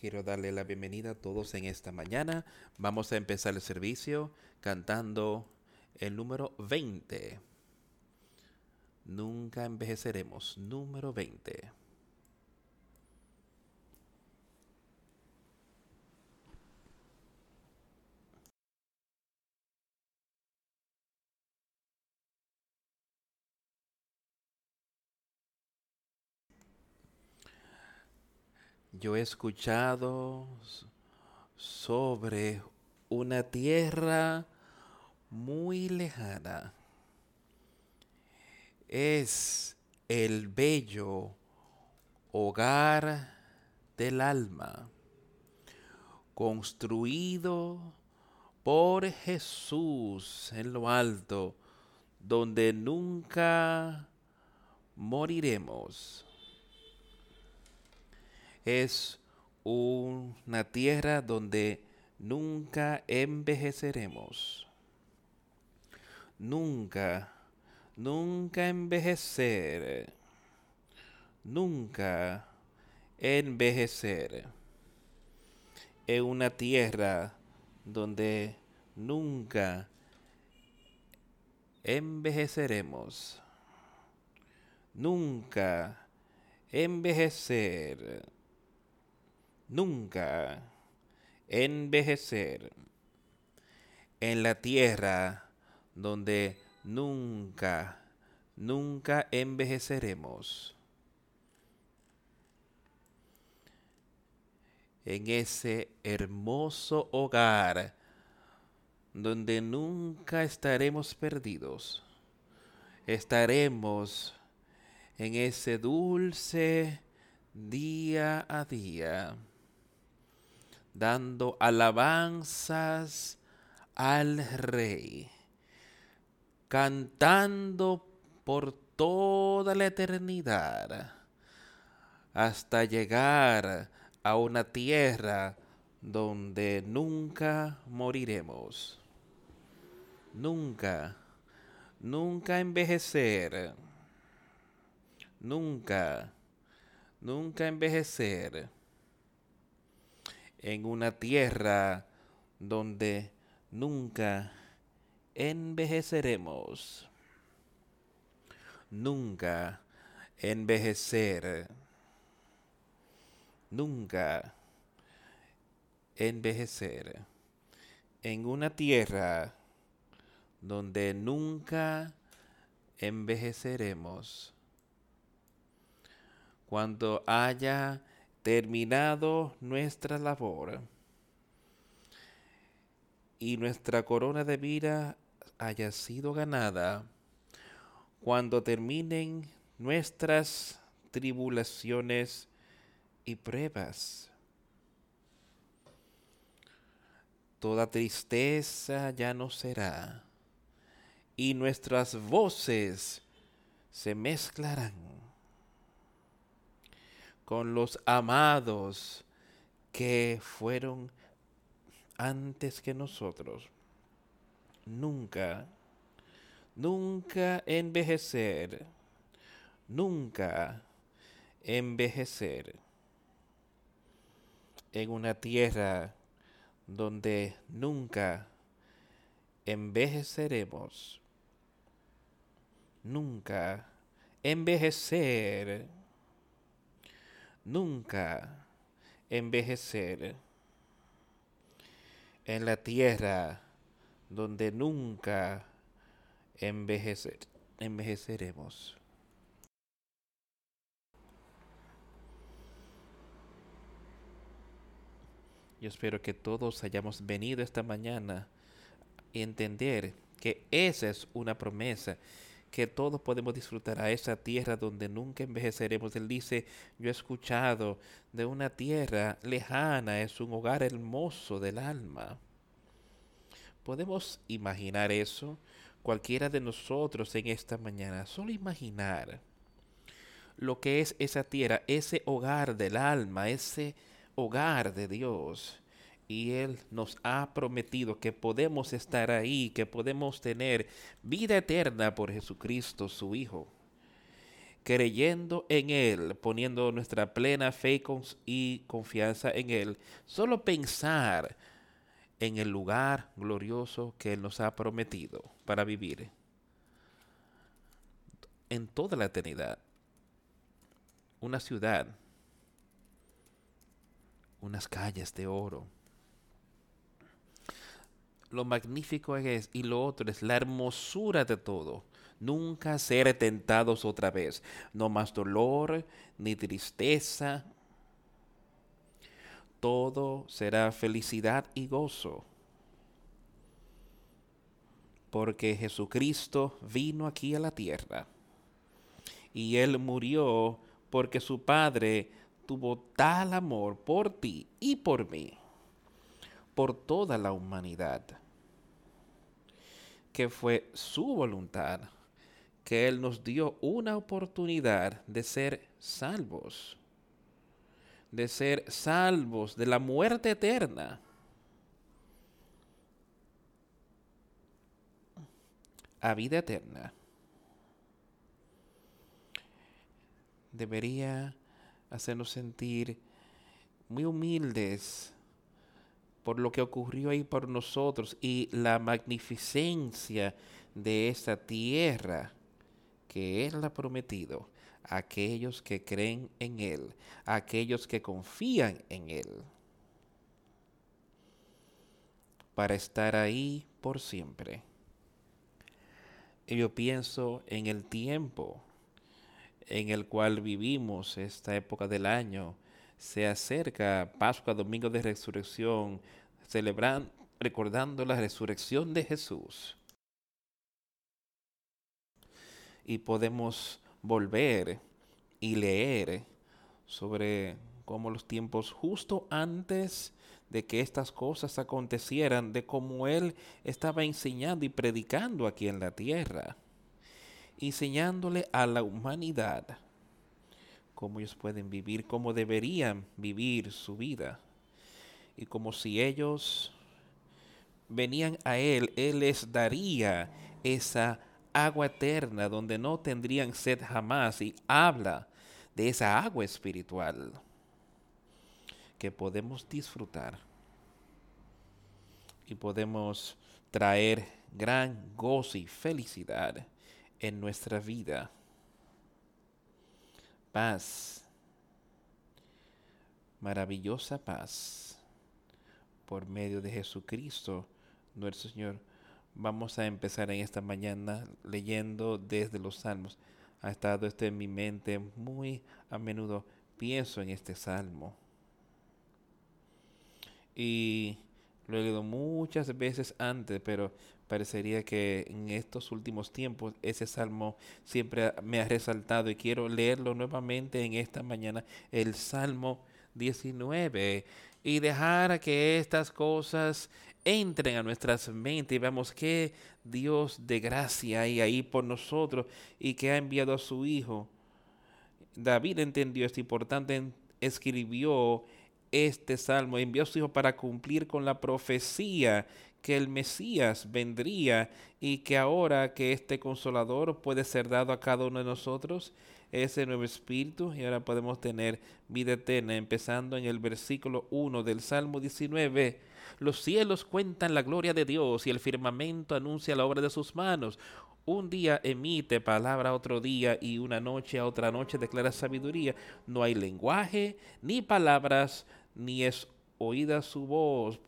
Quiero darle la bienvenida a todos en esta mañana. Vamos a empezar el servicio cantando el número 20. Nunca envejeceremos. Número 20. Yo he escuchado sobre una tierra muy lejana. Es el bello hogar del alma, construido por Jesús en lo alto, donde nunca moriremos es una tierra donde nunca envejeceremos. Nunca, nunca envejecer. Nunca envejecer. En una tierra donde nunca envejeceremos. Nunca envejecer nunca envejecer en la tierra donde nunca, nunca envejeceremos. En ese hermoso hogar donde nunca estaremos perdidos. Estaremos en ese dulce día a día dando alabanzas al Rey, cantando por toda la eternidad, hasta llegar a una tierra donde nunca moriremos. Nunca, nunca envejecer. Nunca, nunca envejecer en una tierra donde nunca envejeceremos. Nunca envejecer. Nunca envejecer. En una tierra donde nunca envejeceremos. Cuando haya terminado nuestra labor y nuestra corona de vida haya sido ganada, cuando terminen nuestras tribulaciones y pruebas. Toda tristeza ya no será, y nuestras voces se mezclarán con los amados que fueron antes que nosotros. Nunca, nunca envejecer, nunca envejecer en una tierra donde nunca envejeceremos. Nunca envejecer nunca envejecer en la tierra donde nunca envejecer, envejeceremos. Yo espero que todos hayamos venido esta mañana y entender que esa es una promesa que todos podemos disfrutar a esa tierra donde nunca envejeceremos. Él dice, yo he escuchado de una tierra lejana, es un hogar hermoso del alma. ¿Podemos imaginar eso? Cualquiera de nosotros en esta mañana, solo imaginar lo que es esa tierra, ese hogar del alma, ese hogar de Dios y Él nos ha prometido que podemos estar ahí, que podemos tener vida eterna por Jesucristo, su Hijo. creyendo en Él, poniendo nuestra plena fe y confianza en Él. Solo pensar en el lugar glorioso que Él nos ha prometido para vivir en toda la eternidad. Una ciudad, unas calles de oro. Lo magnífico es, y lo otro es la hermosura de todo. Nunca ser tentados otra vez. No más dolor ni tristeza. Todo será felicidad y gozo. Porque Jesucristo vino aquí a la tierra. Y Él murió porque su Padre tuvo tal amor por ti y por mí, por toda la humanidad, que fue su voluntad que Él nos dio una oportunidad de ser salvos, de ser salvos de la muerte eterna. a vida eterna. Debería hacernos sentir muy humildes por lo que ocurrió ahí por nosotros y la magnificencia de esta tierra que Él ha prometido a aquellos que creen en Él, a aquellos que confían en Él, para estar ahí por siempre. Y yo pienso en el tiempo en el cual vivimos esta época del año. Se acerca Pascua, Domingo de Resurrección, celebrando, recordando la resurrección de Jesús. Y podemos volver y leer sobre cómo los tiempos justo antes de que estas cosas acontecieran, de cómo Él estaba enseñando y predicando aquí en la tierra, enseñándole a la humanidad cómo ellos pueden vivir, cómo deberían vivir su vida. Y como si ellos venían a Él, Él les daría esa agua eterna donde no tendrían sed jamás y habla de esa agua espiritual que podemos disfrutar y podemos traer gran gozo y felicidad en nuestra vida. Paz, maravillosa paz, por medio de Jesucristo, nuestro Señor Vamos a empezar en esta mañana leyendo desde los salmos. Ha estado esto en mi mente muy a menudo. Pienso en este salmo. Y lo he leído muchas veces antes, pero parecería que en estos últimos tiempos ese salmo siempre me ha resaltado y quiero leerlo nuevamente en esta mañana. El salmo 19 y dejar que estas cosas entren a nuestras mentes y veamos que Dios de gracia hay ahí por nosotros y que ha enviado a su Hijo. David entendió esto y por tanto escribió este salmo, envió a su Hijo para cumplir con la profecía que el Mesías vendría y que ahora que este consolador puede ser dado a cada uno de nosotros, ese nuevo espíritu y ahora podemos tener vida eterna, empezando en el versículo 1 del Salmo 19 los cielos cuentan la gloria de Dios y el firmamento anuncia la obra de sus manos. Un día emite palabra otro día y una noche a otra noche declara sabiduría. No hay lenguaje, ni palabras, ni es oída su voz.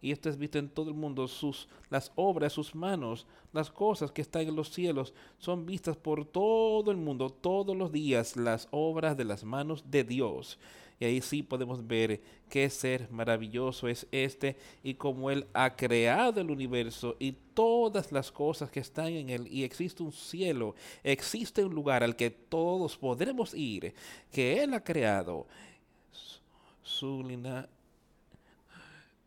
Y esto es visto en todo el mundo. Sus, las obras, sus manos, las cosas que están en los cielos son vistas por todo el mundo, todos los días, las obras de las manos de Dios. Y ahí sí podemos ver qué ser maravilloso es este y cómo Él ha creado el universo y todas las cosas que están en Él. Y existe un cielo, existe un lugar al que todos podremos ir, que Él ha creado. Su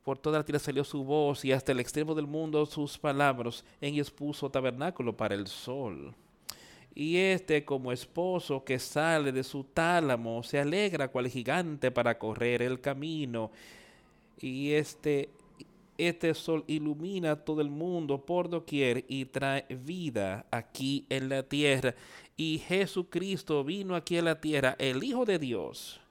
por toda la tierra salió su voz y hasta el extremo del mundo sus palabras. En ellos puso tabernáculo para el sol. Y este como esposo que sale de su tálamo se alegra cual gigante para correr el camino. Y este este sol ilumina todo el mundo por doquier y trae vida aquí en la tierra. Y Jesucristo vino aquí a la tierra, el Hijo de Dios,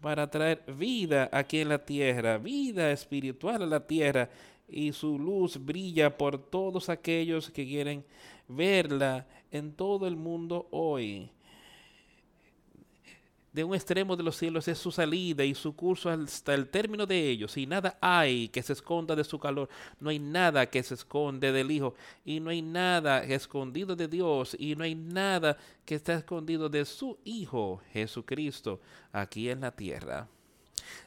para traer vida aquí en la tierra, vida espiritual a la tierra. Y su luz brilla por todos aquellos que quieren verla en todo el mundo hoy de un extremo de los cielos es su salida y su curso hasta el término de ellos, y nada hay que se esconda de su calor, no hay nada que se esconde del Hijo, y no hay nada escondido de Dios, y no hay nada que está escondido de su Hijo Jesucristo aquí en la tierra.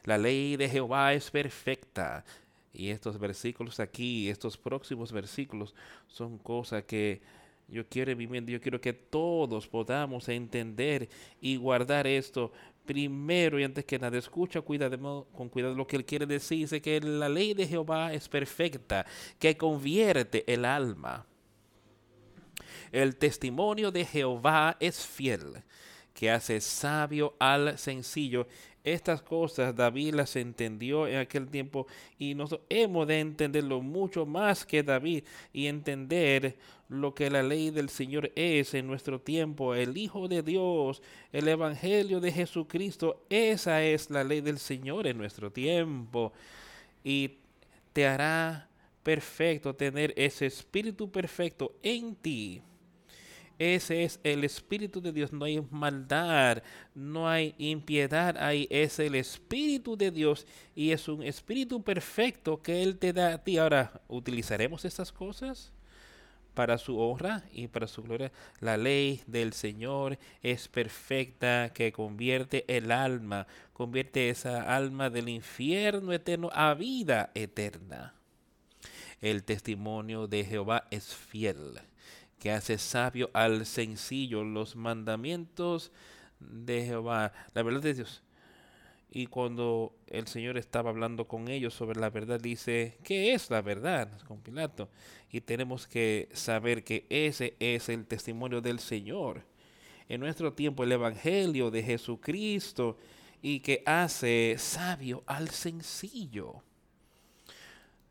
La ley de Jehová es perfecta. Y estos versículos aquí, estos próximos versículos, son cosas que yo quiero yo quiero que todos podamos entender y guardar esto primero y antes que nada. Escucha cuidado, con cuidado lo que él quiere decir. Dice que la ley de Jehová es perfecta, que convierte el alma. El testimonio de Jehová es fiel, que hace sabio al sencillo estas cosas David las entendió en aquel tiempo y nosotros hemos de entenderlo mucho más que David y entender lo que la ley del Señor es en nuestro tiempo, el Hijo de Dios, el Evangelio de Jesucristo, esa es la ley del Señor en nuestro tiempo. Y te hará perfecto tener ese espíritu perfecto en ti ese es el Espíritu de Dios. No hay maldad, no hay impiedad ahí. Es el Espíritu de Dios y es un Espíritu perfecto que Él te da a ti. Ahora, ¿utilizaremos estas cosas? para su honra y para su gloria. La ley del Señor es perfecta que convierte el alma, convierte esa alma del infierno eterno a vida eterna. El testimonio de Jehová es fiel que hace sabio al sencillo los mandamientos de Jehová, la verdad de Dios. Y cuando el Señor estaba hablando con ellos sobre la verdad, dice, ¿qué es la verdad? Con Pilato. Y tenemos que saber que ese es el testimonio del Señor. En nuestro tiempo, el Evangelio de Jesucristo y que hace sabio al sencillo.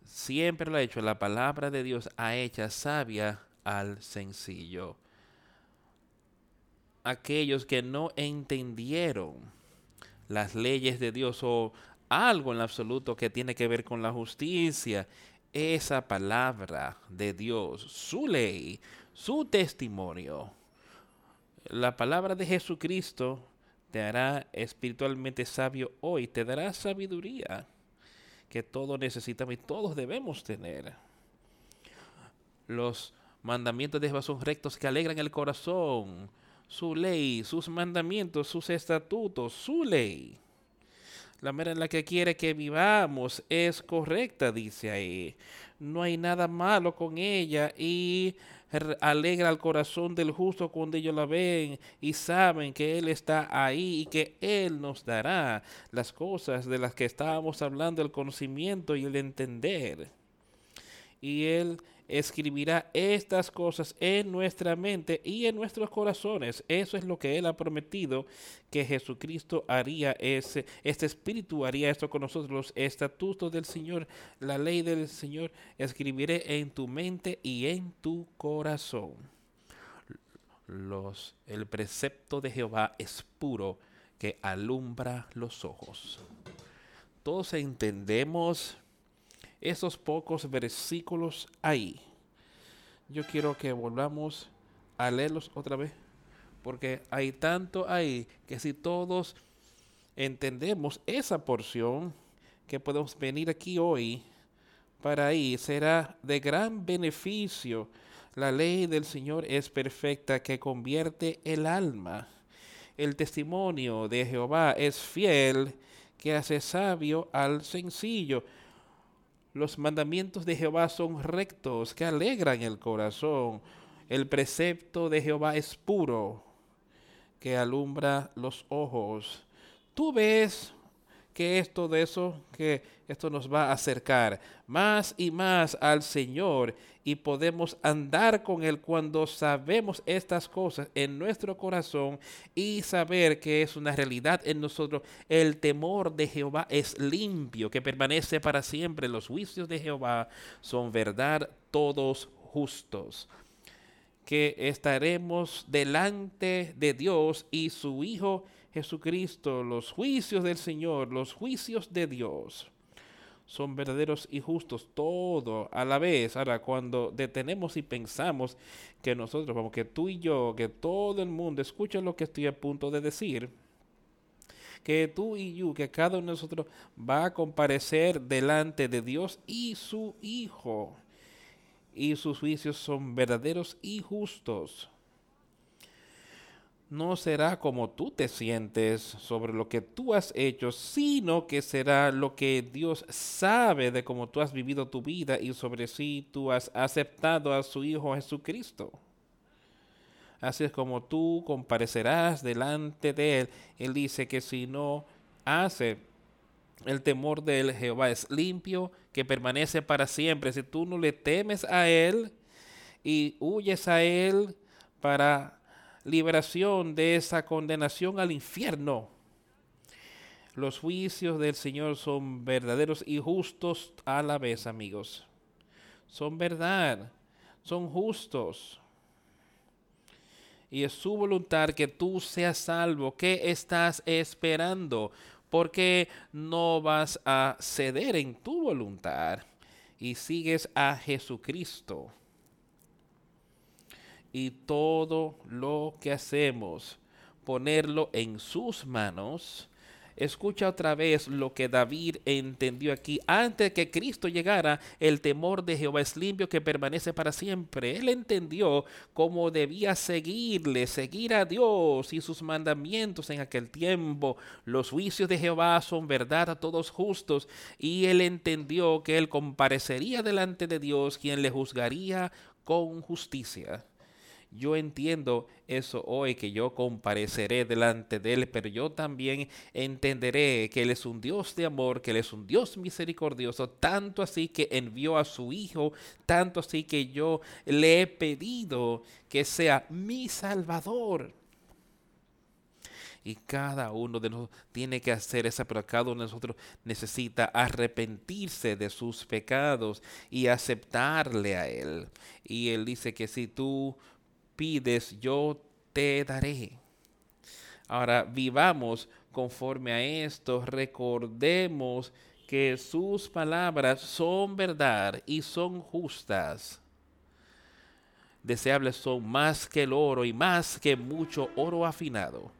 Siempre lo ha hecho. La palabra de Dios ha hecho sabia al sencillo. Aquellos que no entendieron las leyes de Dios o algo en absoluto que tiene que ver con la justicia, esa palabra de Dios, su ley, su testimonio, la palabra de Jesucristo te hará espiritualmente sabio hoy, te dará sabiduría que todos necesitamos y todos debemos tener. Los mandamientos de Jehová son rectos que alegran el corazón. Su ley, sus mandamientos, sus estatutos, su ley. La manera en la que quiere que vivamos es correcta, dice ahí. No hay nada malo con ella y alegra el corazón del justo cuando ellos la ven y saben que Él está ahí y que Él nos dará las cosas de las que estábamos hablando, el conocimiento y el entender. Y Él escribirá estas cosas en nuestra mente y en nuestros corazones. Eso es lo que Él ha prometido que Jesucristo haría. Ese, este Espíritu haría esto con nosotros. Los estatutos del Señor, la ley del Señor, escribiré en tu mente y en tu corazón. Los, el precepto de Jehová es puro que alumbra los ojos. Todos entendemos esos pocos versículos ahí. Yo quiero que volvamos a leerlos otra vez, porque hay tanto ahí que si todos entendemos esa porción, que podemos venir aquí hoy para ahí, será de gran beneficio. La ley del Señor es perfecta que convierte el alma. El testimonio de Jehová es fiel que hace sabio al sencillo. Los mandamientos de Jehová son rectos, que alegran el corazón. El precepto de Jehová es puro, que alumbra los ojos. Tú ves que es todo eso que esto nos va a acercar más y más al Señor y podemos andar con Él cuando sabemos estas cosas en nuestro corazón y saber que es una realidad en nosotros. El temor de Jehová es limpio, que permanece para siempre. Los juicios de Jehová son verdad, todos justos que estaremos delante de Dios y su Hijo Jesucristo, los juicios del Señor, los juicios de Dios son verdaderos y justos, todo a la vez. Ahora, cuando detenemos y pensamos que nosotros, como que tú y yo, que todo el mundo, escucha lo que estoy a punto de decir, que tú y yo, que cada uno de nosotros va a comparecer delante de Dios y su Hijo, y sus juicios son verdaderos y justos no será como tú te sientes sobre lo que tú has hecho, sino que será lo que Dios sabe de cómo tú has vivido tu vida y sobre si tú has aceptado a su Hijo Jesucristo. Así es como tú comparecerás delante de Él. Él dice que si no hace el temor de Jehová es limpio, que permanece para siempre. Si tú no le temes a Él y huyes a Él para liberación de esa condenación al infierno. Los juicios del Señor son verdaderos y justos a la vez, amigos. Son verdad, son justos. Y es su voluntad que tú seas salvo. ¿Qué estás esperando? Porque no vas a ceder en tu voluntad y sigues a Jesucristo y todo lo que hacemos, ponerlo en sus manos. Escucha otra vez lo que David entendió aquí. Antes que Cristo llegara, el temor de Jehová es limpio que permanece para siempre. Él entendió cómo debía seguirle, seguir a Dios y sus mandamientos en aquel tiempo. Los juicios de Jehová son verdad a todos justos. Y él entendió que él comparecería delante de Dios, quien le juzgaría con justicia. Yo entiendo eso hoy, que yo compareceré delante de Él, pero yo también entenderé que Él es un Dios de amor, que Él es un Dios misericordioso, tanto así que envió a su Hijo, tanto así que yo le he pedido que sea mi Salvador. Y cada uno de nosotros tiene que hacer eso, pero cada uno de nosotros necesita arrepentirse de sus pecados y aceptarle a Él. Y Él dice que si tú pides, yo te daré. Ahora vivamos conforme a esto, recordemos que sus palabras son verdad y son justas. Deseables son más que el oro y más que mucho oro afinado,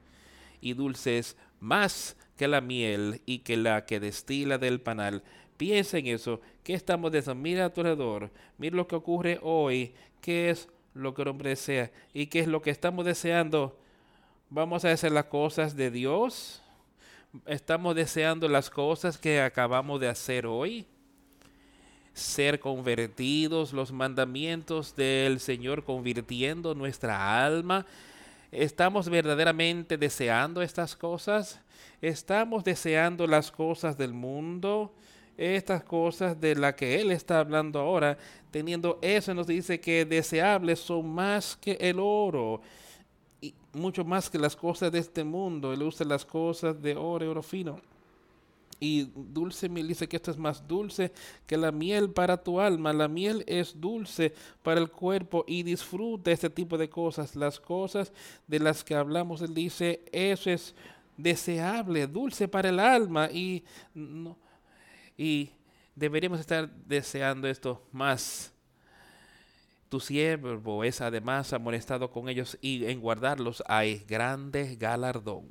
y dulces más que la miel y que la que destila del panal. Piensa en eso, ¿qué estamos diciendo? Mira a tu alrededor, mira lo que ocurre hoy, que es lo que el hombre desea. ¿Y qué es lo que estamos deseando? ¿Vamos a hacer las cosas de Dios? ¿Estamos deseando las cosas que acabamos de hacer hoy? Ser convertidos, los mandamientos del Señor convirtiendo nuestra alma. ¿Estamos verdaderamente deseando estas cosas? ¿Estamos deseando las cosas del mundo? Estas cosas de las que él está hablando ahora, teniendo eso, nos dice que deseables son más que el oro, y mucho más que las cosas de este mundo. Él usa las cosas de oro y oro fino. Y dulce miel dice que esto es más dulce que la miel para tu alma. La miel es dulce para el cuerpo y disfruta este tipo de cosas. Las cosas de las que hablamos, él dice, eso es deseable, dulce para el alma. Y no, y deberíamos estar deseando esto más. Tu siervo es además amonestado con ellos y en guardarlos hay grande galardón.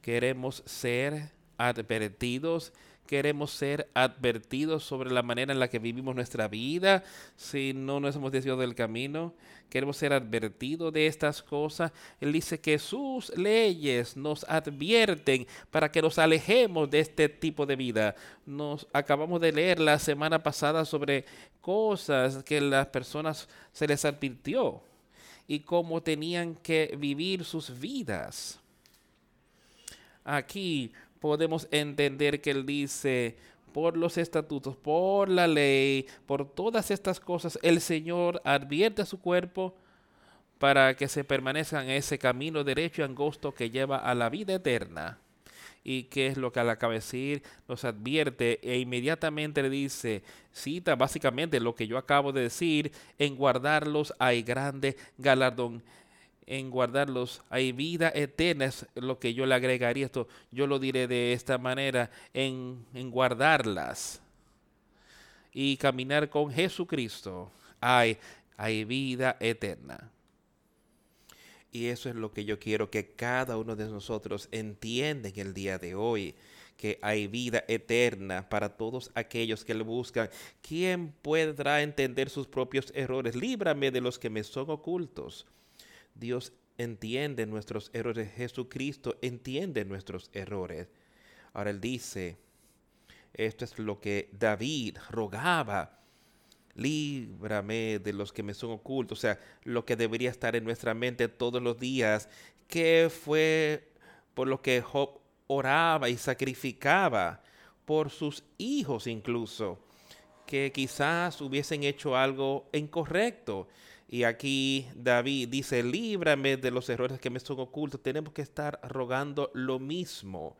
Queremos ser advertidos queremos ser advertidos sobre la manera en la que vivimos nuestra vida, si no nos hemos desviado del camino, queremos ser advertidos de estas cosas. Él dice que sus leyes nos advierten para que nos alejemos de este tipo de vida. Nos acabamos de leer la semana pasada sobre cosas que las personas se les advirtió y cómo tenían que vivir sus vidas. Aquí podemos entender que Él dice, por los estatutos, por la ley, por todas estas cosas, el Señor advierte a su cuerpo para que se permanezca en ese camino derecho y angosto que lleva a la vida eterna. Y qué es lo que al decir, nos advierte e inmediatamente le dice, cita básicamente lo que yo acabo de decir, en guardarlos hay grande galardón en guardarlos. Hay vida eterna, es lo que yo le agregaría esto. Yo lo diré de esta manera, en, guardarlas y caminar con Jesucristo. Hay, hay vida eterna. Y eso es lo que yo quiero que cada uno de nosotros entienda en el día de hoy que hay vida eterna para todos aquellos que le buscan. ¿Quién podrá entender sus propios errores? Líbrame de los que me son ocultos. Dios entiende nuestros errores. Jesucristo entiende nuestros errores. Ahora él dice, esto es lo que David rogaba. Líbrame de los que me son ocultos. O sea, lo que debería estar en nuestra mente todos los días. ¿Qué fue por lo que Job oraba y sacrificaba? Por sus hijos incluso. Que quizás hubiesen hecho algo incorrecto y aquí David dice, líbrame de los errores que me son ocultos. Tenemos que estar rogando lo mismo,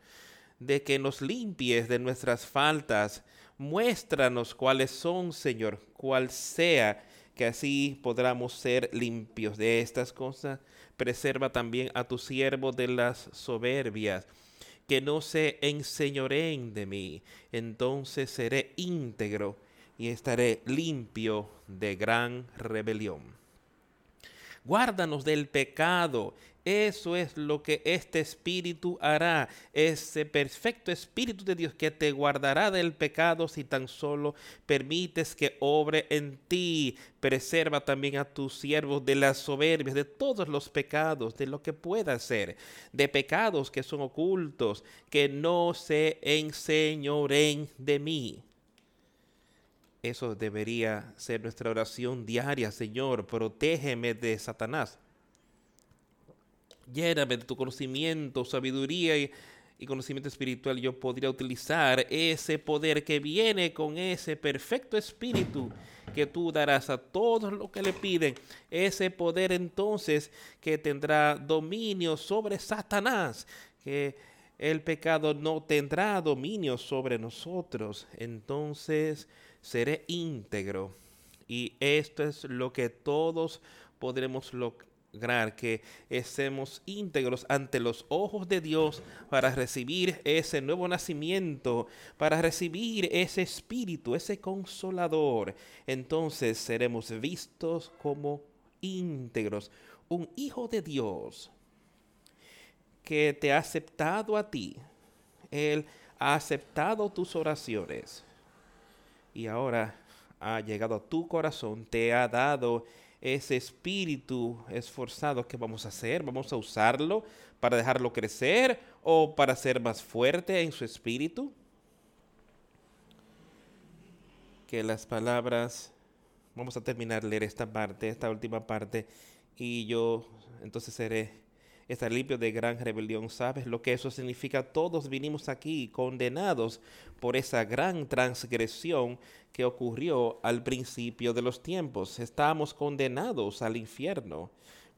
de que nos limpies de nuestras faltas. Muéstranos cuáles son, Señor, cual sea, que así podamos ser limpios de estas cosas. Preserva también a tu siervo de las soberbias que no se enseñoreen de mí, entonces seré íntegro y estaré limpio de gran rebelión. Guárdanos del pecado. Eso es lo que este Espíritu hará, ese perfecto Espíritu de Dios que te guardará del pecado si tan solo permites que obre en ti. Preserva también a tus siervos de las soberbias, de todos los pecados, de lo que pueda ser, de pecados que son ocultos, que no se enseñoren de mí. Eso debería ser nuestra oración diaria, Señor. Protégeme de Satanás. Lléname de tu conocimiento, sabiduría y, conocimiento espiritual. Yo podría utilizar ese poder que viene con ese perfecto espíritu que tú darás a todos los que le piden. Ese poder entonces que tendrá dominio sobre Satanás. Que el pecado no tendrá dominio sobre nosotros. Entonces seré íntegro. Y esto es lo que todos podremos lograr, que estemos íntegros ante los ojos de Dios para recibir ese nuevo nacimiento, para recibir ese espíritu, ese consolador. Entonces seremos vistos como íntegros, un hijo de Dios que te ha aceptado a ti. Él ha aceptado tus oraciones y ahora ha llegado a tu corazón, te ha dado ese espíritu esforzado que vamos a hacer, vamos a usarlo para dejarlo crecer o para ser más fuerte en su espíritu. Que las palabras, vamos a terminar leer esta parte, esta última parte, y yo entonces seré está limpio de gran rebelión. ¿Sabes lo que eso significa? Todos vinimos aquí condenados por esa gran transgresión que ocurrió al principio de los tiempos. Estamos condenados al infierno.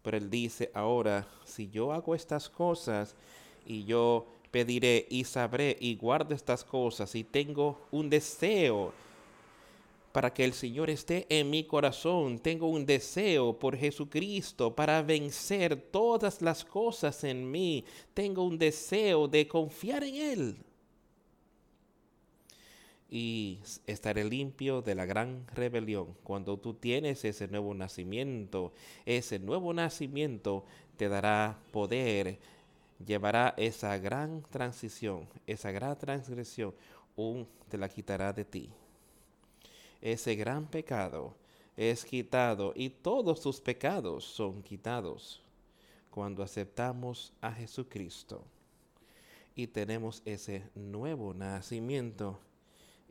Pero él dice ahora, si yo hago estas cosas y yo pediré y sabré y guardo estas cosas y tengo un deseo para que el Señor esté en mi corazón. Tengo un deseo por Jesucristo para vencer todas las cosas en mí. Tengo un deseo de confiar en Él. Y estaré limpio de la gran rebelión. Cuando tú tienes ese nuevo nacimiento, ese nuevo nacimiento te dará poder, llevará esa gran transición, esa gran transgresión, un, te la quitará de ti ese gran pecado es quitado y todos tus pecados son quitados cuando aceptamos a Jesucristo y tenemos ese nuevo nacimiento.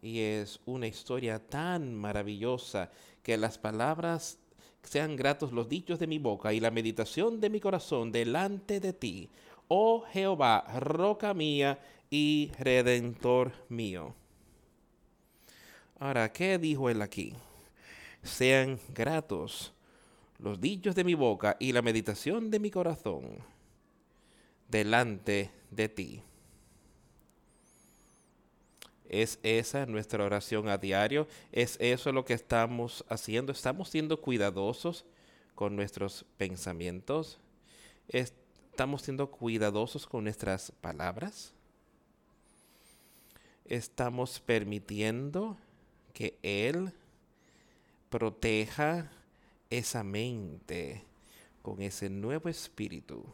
Y es una historia tan maravillosa que las palabras sean gratos los dichos de mi boca y la meditación de mi corazón delante de ti, oh Jehová, roca mía y redentor mío. Ahora, ¿qué dijo él aquí? Sean gratos los dichos de mi boca y la meditación de mi corazón delante de ti. ¿Es esa nuestra oración a diario? ¿Es eso lo que estamos haciendo? ¿Estamos siendo cuidadosos con nuestros pensamientos? ¿Estamos siendo cuidadosos con nuestras palabras? ¿Estamos permitiendo que Él proteja esa mente con ese nuevo espíritu?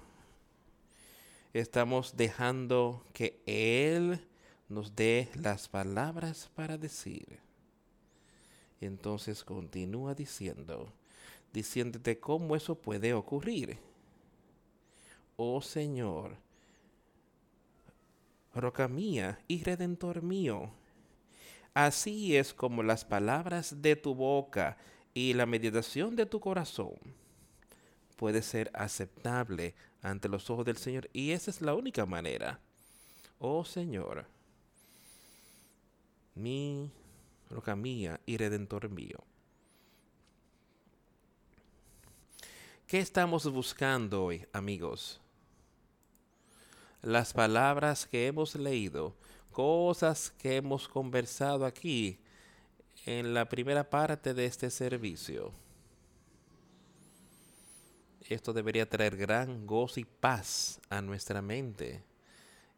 Estamos dejando que Él nos dé las palabras para decir. Entonces continúa diciendo, diciéndote cómo eso puede ocurrir. Oh Señor, roca mía y redentor mío. Así es como las palabras de tu boca y la meditación de tu corazón puede ser aceptable ante los ojos del Señor. Y esa es la única manera. Oh Señor, mi roca mía y redentor mío. ¿Qué estamos buscando hoy, amigos? Las palabras que hemos leído, cosas que hemos conversado aquí en la primera parte de este servicio. Esto debería traer gran gozo y paz a nuestra mente.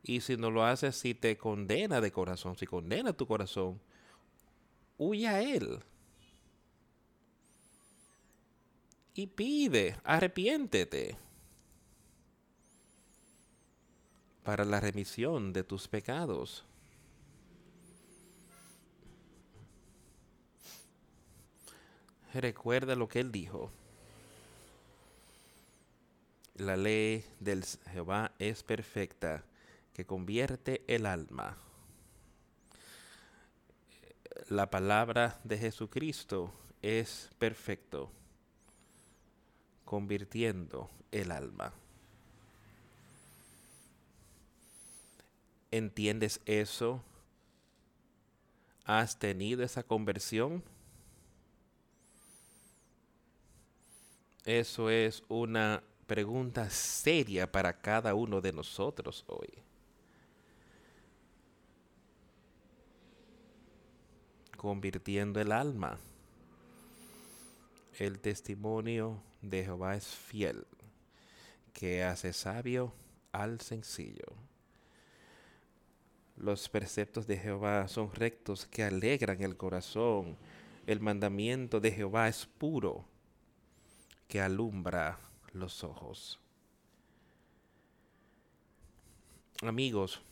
Y si no lo haces, si te condena de corazón, si condena tu corazón, huye a Él. Y pide, arrepiéntete para la remisión de tus pecados. Recuerda lo que Él dijo. La ley del Jehová es perfecta que convierte el alma. La palabra de Jesucristo es perfecto, convirtiendo el alma. ¿Entiendes eso? ¿Has tenido esa conversión? Eso es una pregunta seria para cada uno de nosotros hoy. convirtiendo el alma. El testimonio de Jehová es fiel, que hace sabio al sencillo. Los preceptos de Jehová son rectos que alegran el corazón. El mandamiento de Jehová es puro, que alumbra los ojos. Amigos,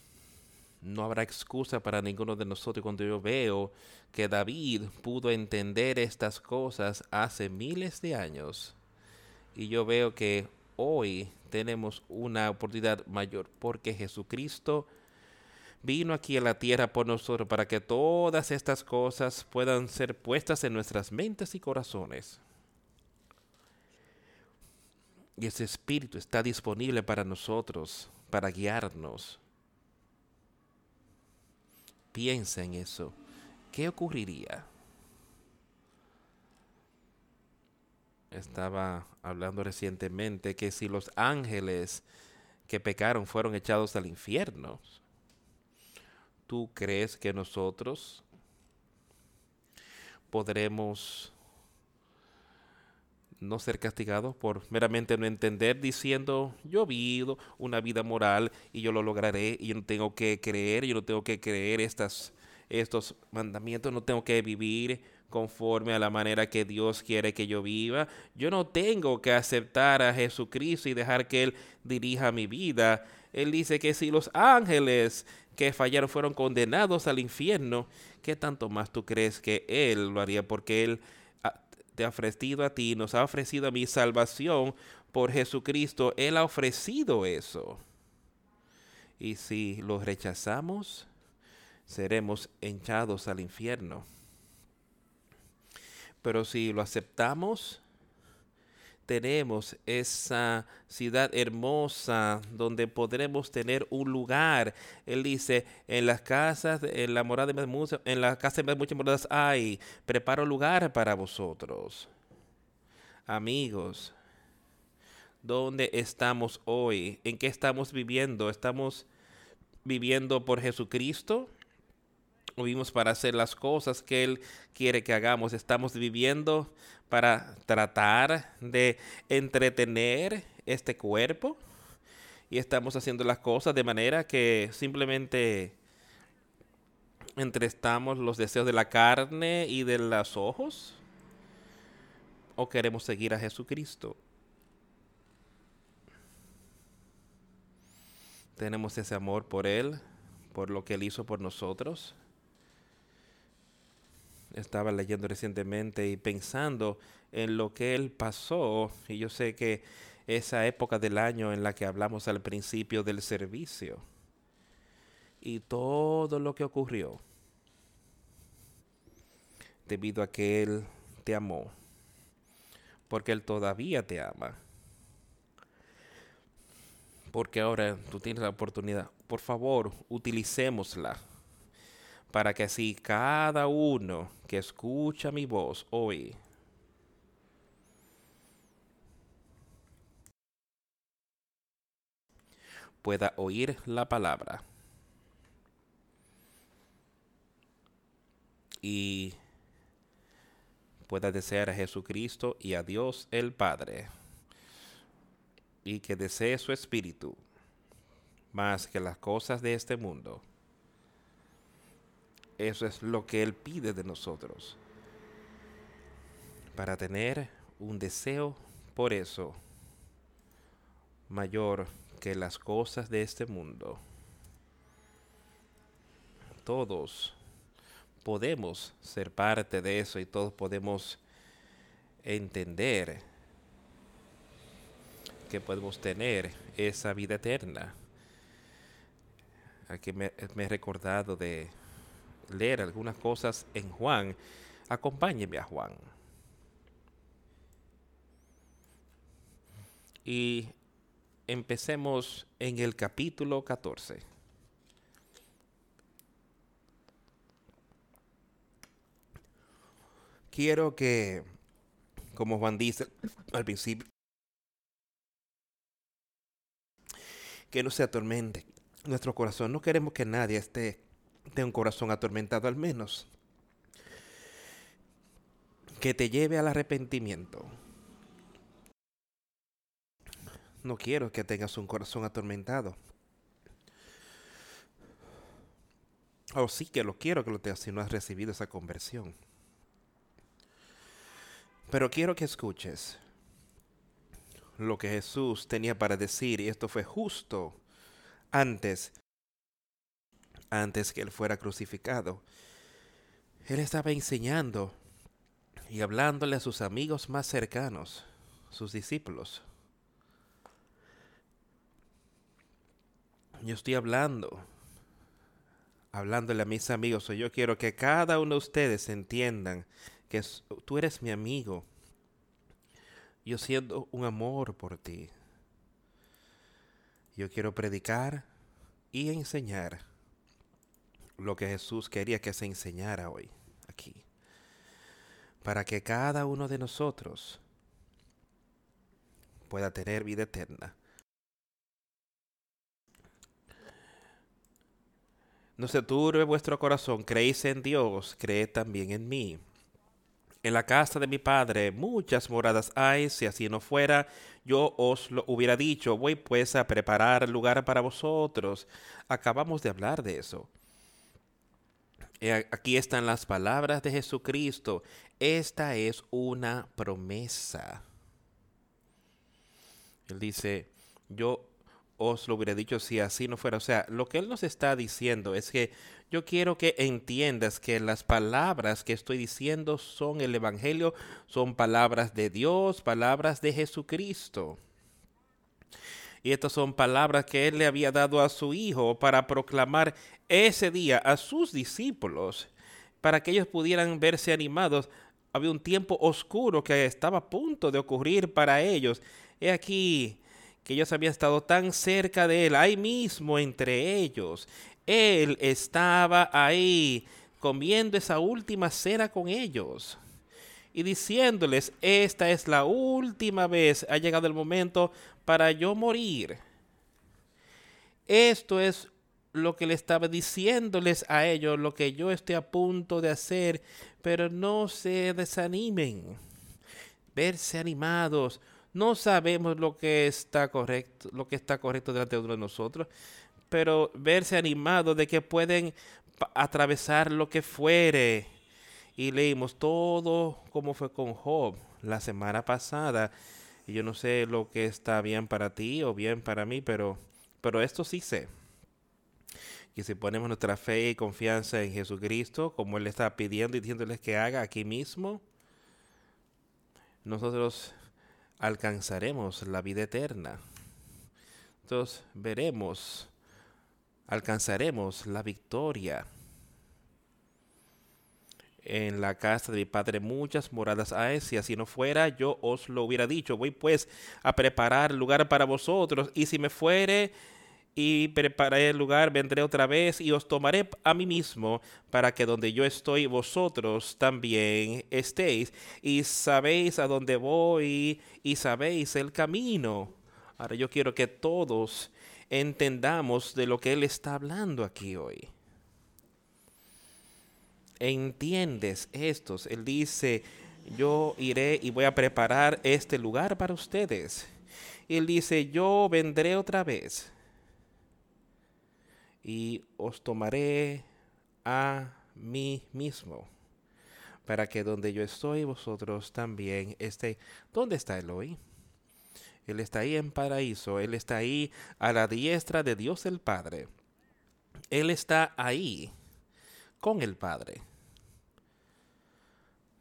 no habrá excusa para ninguno de nosotros cuando yo veo que David pudo entender estas cosas hace miles de años. Y yo veo que hoy tenemos una oportunidad mayor porque Jesucristo vino aquí a la tierra por nosotros para que todas estas cosas puedan ser puestas en nuestras mentes y corazones. Y ese espíritu está disponible para nosotros, para guiarnos, Piensa en eso. ¿Qué ocurriría? Estaba hablando recientemente que si los ángeles que pecaron fueron echados al infierno, ¿tú crees que nosotros podremos no ser castigados por meramente no entender, diciendo, yo vivo una vida moral y yo lo lograré y yo no tengo que creer, yo no tengo que creer estas, estos mandamientos, no tengo que vivir conforme a la manera que Dios quiere que yo viva. Yo no tengo que aceptar a Jesucristo y dejar que Él dirija mi vida. Él dice que si los ángeles que fallaron fueron condenados al infierno, ¿qué tanto más tú crees que Él lo haría? Porque Él te ha ofrecido a ti, nos ha ofrecido a mi salvación por Jesucristo. Él ha ofrecido eso. Y si lo rechazamos, seremos hinchados al infierno. Pero si lo aceptamos, tenemos esa ciudad hermosa donde podremos tener un lugar. Él dice, en las casas, en la morada de muchas, en las casas de muchas moradas hay, preparo lugar para vosotros. Amigos, ¿dónde estamos hoy? ¿En qué estamos viviendo? ¿Estamos viviendo por Jesucristo? ¿O vivimos para hacer las cosas que Él quiere que hagamos? ¿Estamos viviendo para tratar de entretener este cuerpo. Y estamos haciendo las cosas de manera que simplemente entrestamos los deseos de la carne y de los ojos. O queremos seguir a Jesucristo. Tenemos ese amor por Él, por lo que Él hizo por nosotros estaba leyendo recientemente y pensando en lo que él pasó, y yo sé que esa época del año en la que hablamos al principio del servicio, y todo lo que ocurrió, debido a que Él te amó, porque Él todavía te ama, porque ahora tú tienes la oportunidad, por favor, utilicémosla para que así cada uno que escucha mi voz hoy pueda oír la palabra. Y pueda desear a Jesucristo y a Dios el Padre. Y que desee su espíritu más que las cosas de este mundo eso es lo que Él pide de nosotros. Para tener un deseo por eso mayor que las cosas de este mundo. Todos podemos ser parte de eso y todos podemos entender que podemos tener esa vida eterna. Aquí me, me he recordado de leer algunas cosas en Juan, acompáñeme a Juan. Y empecemos en el capítulo 14. Quiero que, como Juan dice al principio, que no se atormente nuestro corazón. No queremos que nadie esté de un corazón atormentado al menos, que te lleve al arrepentimiento. No quiero que tengas un corazón atormentado. O sí que lo quiero que lo tengas si no has recibido esa conversión. Pero quiero que escuches lo que Jesús tenía para decir, y esto fue justo antes antes que él fuera crucificado. Él estaba enseñando y hablándole a sus amigos más cercanos, sus discípulos. Yo estoy hablando, hablándole a mis amigos. Yo quiero que cada uno de ustedes entiendan que tú eres mi amigo. Yo siento un amor por ti. Yo quiero predicar y enseñar lo que Jesús quería que se enseñara hoy aquí. Para que cada uno de nosotros pueda tener vida eterna. No se turbe vuestro corazón, creéis en Dios, creed también en mí. En la casa de mi padre muchas moradas hay, si así no fuera, yo os lo hubiera dicho, voy pues a preparar lugar para vosotros. Acabamos de hablar de eso. Aquí están las palabras de Jesucristo. Esta es una promesa. Él dice, yo os lo hubiera dicho si así no fuera. O sea, lo que Él nos está diciendo es que yo quiero que entiendas que las palabras que estoy diciendo son el Evangelio, son palabras de Dios, palabras de Jesucristo. Y estas son palabras que él le había dado a su hijo para proclamar ese día a sus discípulos, para que ellos pudieran verse animados había un tiempo oscuro que estaba a punto de ocurrir para ellos. He aquí que ellos habían estado tan cerca de él, ahí mismo entre ellos. Él estaba ahí comiendo esa última cena con ellos y diciéndoles, esta es la última vez, ha llegado el momento para yo morir. Esto es lo que le estaba diciéndoles a ellos, lo que yo estoy a punto de hacer, pero no se desanimen. Verse animados. No sabemos lo que está correcto, lo que está correcto delante de de nosotros, pero verse animados de que pueden atravesar lo que fuere. Y leímos todo como fue con Job la semana pasada. Y yo no sé lo que está bien para ti o bien para mí, pero, pero esto sí sé. Que si ponemos nuestra fe y confianza en Jesucristo, como Él está pidiendo y diciéndoles que haga aquí mismo, nosotros alcanzaremos la vida eterna. Entonces veremos, alcanzaremos la victoria en la casa de mi padre muchas moradas hay. Si así no fuera, yo os lo hubiera dicho. Voy pues a preparar lugar para vosotros. Y si me fuere y prepararé el lugar, vendré otra vez y os tomaré a mí mismo, para que donde yo estoy, vosotros también estéis. Y sabéis a dónde voy y sabéis el camino. Ahora yo quiero que todos entendamos de lo que Él está hablando aquí hoy entiendes estos. Él dice, yo iré y voy a preparar este lugar para ustedes. Él dice, yo vendré otra vez y os tomaré a mí mismo, para que donde yo estoy, vosotros también estéis. ¿Dónde está él hoy? Él está ahí en paraíso, Él está ahí a la diestra de Dios el Padre. Él está ahí con el Padre.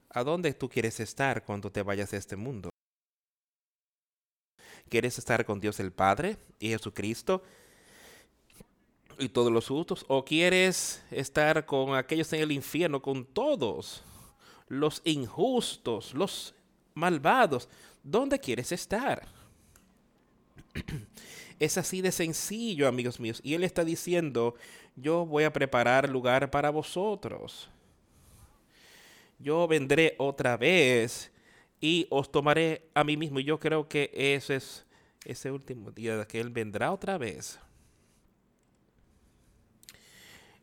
¿A dónde tú quieres estar cuando te vayas de este mundo? ¿Quieres estar con Dios el Padre y Jesucristo y todos los justos? ¿O quieres estar con aquellos en el infierno, con todos los injustos, los malvados? ¿Dónde quieres estar? Es así de sencillo, amigos míos. Y Él está diciendo, yo voy a preparar lugar para vosotros yo vendré otra vez y os tomaré a mí mismo. Y yo creo que ese es ese último día que Él vendrá otra vez.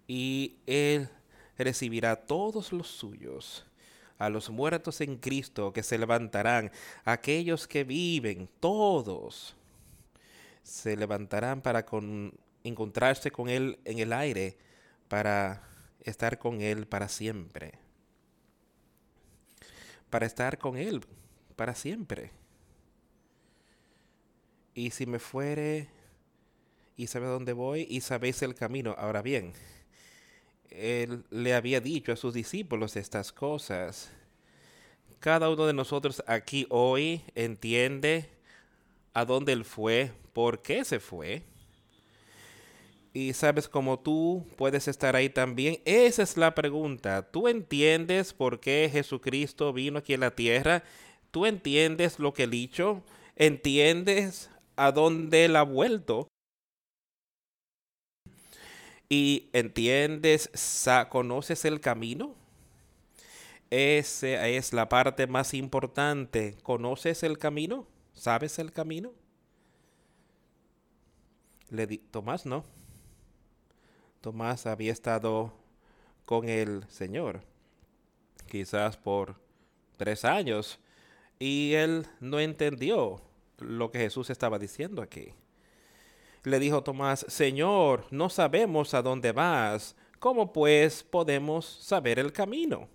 Y Él recibirá todos los suyos, a los muertos en Cristo que se levantarán, aquellos que viven, todos se levantarán para encontrarse con Él en el aire, para estar con Él para siempre para estar con Él para siempre. Y si me fuere y sabe dónde voy y sabéis el camino. Ahora bien, Él le había dicho a sus discípulos estas cosas. Cada uno de nosotros aquí hoy entiende a dónde Él fue, por qué se fue y sabes cómo tú puedes estar ahí también. Esa es la pregunta. ¿Tú entiendes por qué Jesucristo vino aquí a la tierra? ¿Tú entiendes lo que he dicho? ¿Entiendes a dónde él ha vuelto? ¿Y entiendes, conoces el camino? Esa es la parte más importante. ¿Conoces el camino? ¿Sabes el camino? Le Tomás, no. Tomás había estado con el Señor, quizás por tres años, y él no entendió lo que Jesús estaba diciendo aquí. Le dijo Tomás, Señor, no sabemos a dónde vas, ¿cómo pues podemos saber el camino?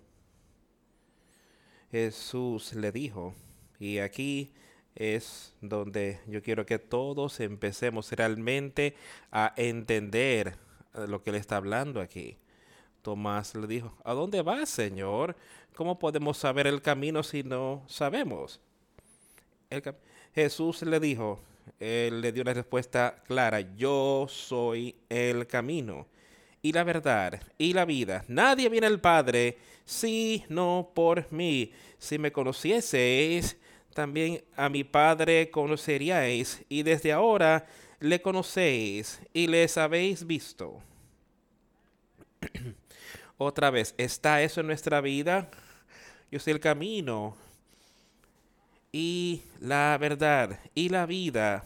Jesús le dijo, y aquí es donde yo quiero que todos empecemos realmente a entender lo que él está hablando aquí. Tomás le dijo, ¿a dónde vas, Señor? ¿Cómo podemos saber el camino si no sabemos? Jesús le dijo, él le dio una respuesta clara, yo soy el camino y la verdad y la vida. Nadie viene al Padre si no por mí. Si me conocieseis, también a mi Padre conoceríais, y desde ahora le conocéis y les habéis visto. Otra vez, ¿está eso en nuestra vida? Yo soy el camino y la verdad y la vida.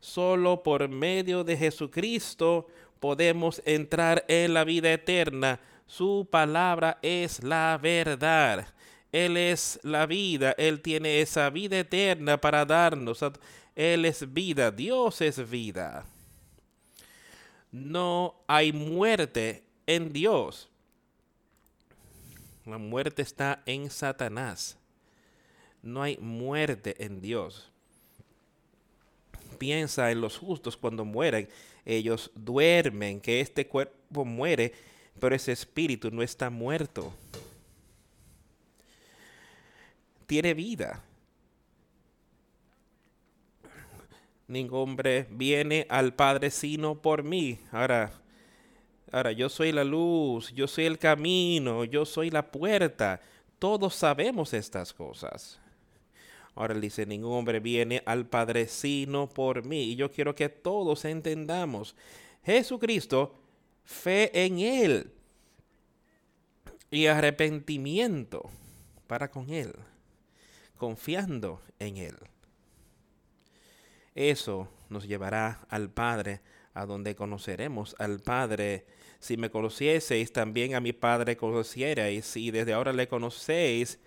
Solo por medio de Jesucristo podemos entrar en la vida eterna. Su palabra es la verdad. Él es la vida. Él tiene esa vida eterna para darnos. Él es vida. Dios es vida. No hay muerte en Dios. La muerte está en Satanás. No hay muerte en Dios. Piensa en los justos cuando mueren. Ellos duermen, que este cuerpo muere, pero ese espíritu no está muerto. Tiene vida. Ningún hombre viene al Padre sino por mí. Ahora, ahora yo soy la luz, yo soy el camino, yo soy la puerta. Todos sabemos estas cosas. Ahora él dice, ningún hombre viene al Padre sino por mí. Y yo quiero que todos entendamos. Jesucristo, fe en Él y arrepentimiento para con Él, confiando en Él. Eso nos llevará al Padre, a donde conoceremos al Padre. Si me conocieseis, también a mi Padre conocierais, y desde ahora le conocéis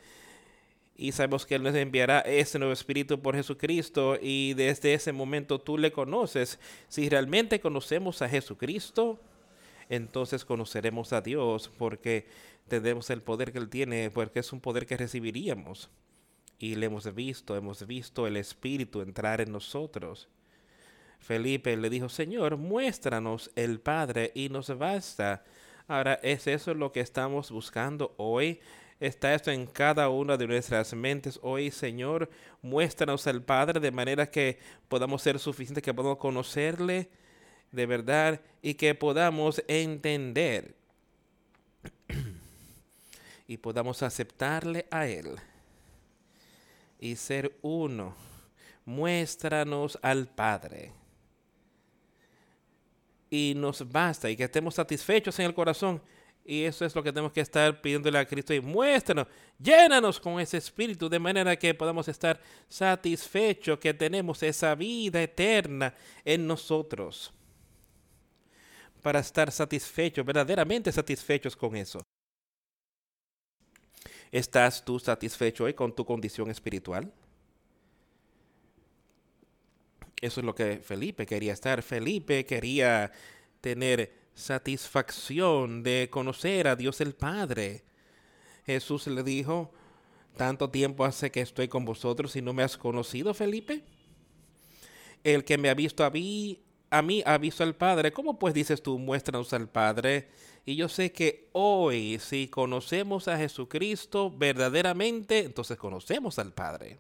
y sabemos que Él nos enviará ese nuevo espíritu por Jesucristo y desde ese momento tú le conoces. Si realmente conocemos a Jesucristo, entonces conoceremos a Dios porque tenemos el poder que Él tiene, porque es un poder que recibiríamos. Y le hemos visto, hemos visto el Espíritu entrar en nosotros. Felipe le dijo, Señor, muéstranos el Padre y nos basta. Ahora, ¿es eso lo que estamos buscando hoy? Está esto en cada una de nuestras mentes hoy, Señor. Muéstranos al Padre de manera que podamos ser suficientes, que podamos conocerle de verdad y que podamos entender y podamos aceptarle a Él y ser uno. Muéstranos al Padre. Y nos basta y que estemos satisfechos en el corazón y eso es lo que tenemos que estar pidiéndole a Cristo. Y muéstranos, llénanos con ese espíritu de manera que podamos estar satisfechos, que tenemos esa vida eterna en nosotros. Para estar satisfechos, verdaderamente satisfechos con eso. ¿Estás tú satisfecho hoy con tu condición espiritual? Eso es lo que Felipe quería estar. Felipe quería tener satisfacción de conocer a Dios el Padre. Jesús le dijo, ¿tanto tiempo hace que estoy con vosotros y no me has conocido, Felipe? El que me ha visto a mí, a mí ha visto al Padre. ¿Cómo pues dices tú, muéstranos al Padre? Y yo sé que hoy, si conocemos a Jesucristo verdaderamente, entonces conocemos al Padre.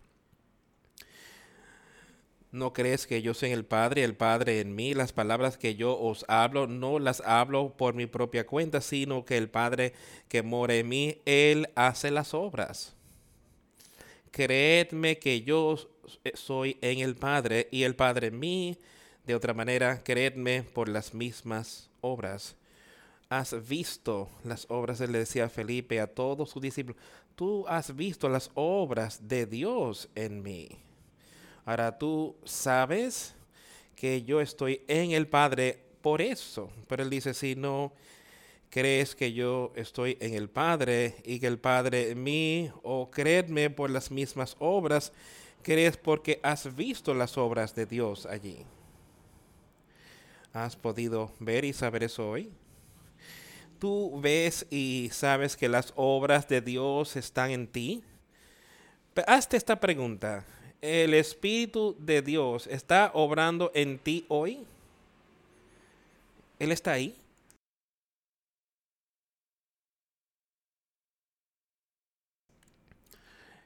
¿No crees que yo soy el Padre, el Padre en mí? Las palabras que yo os hablo no las hablo por mi propia cuenta, sino que el Padre que mora en mí, Él hace las obras. Creedme que yo soy en el Padre y el Padre en mí. De otra manera, creedme por las mismas obras. Has visto las obras, le decía Felipe, a todos sus discípulos, tú has visto las obras de Dios en mí. Ahora tú sabes que yo estoy en el Padre por eso. Pero él dice, si no crees que yo estoy en el Padre y que el Padre en mí, o creedme por las mismas obras, crees porque has visto las obras de Dios allí. ¿Has podido ver y saber eso hoy? ¿Tú ves y sabes que las obras de Dios están en ti? Hazte esta pregunta el Espíritu de Dios está obrando en ti hoy? ¿Él está ahí?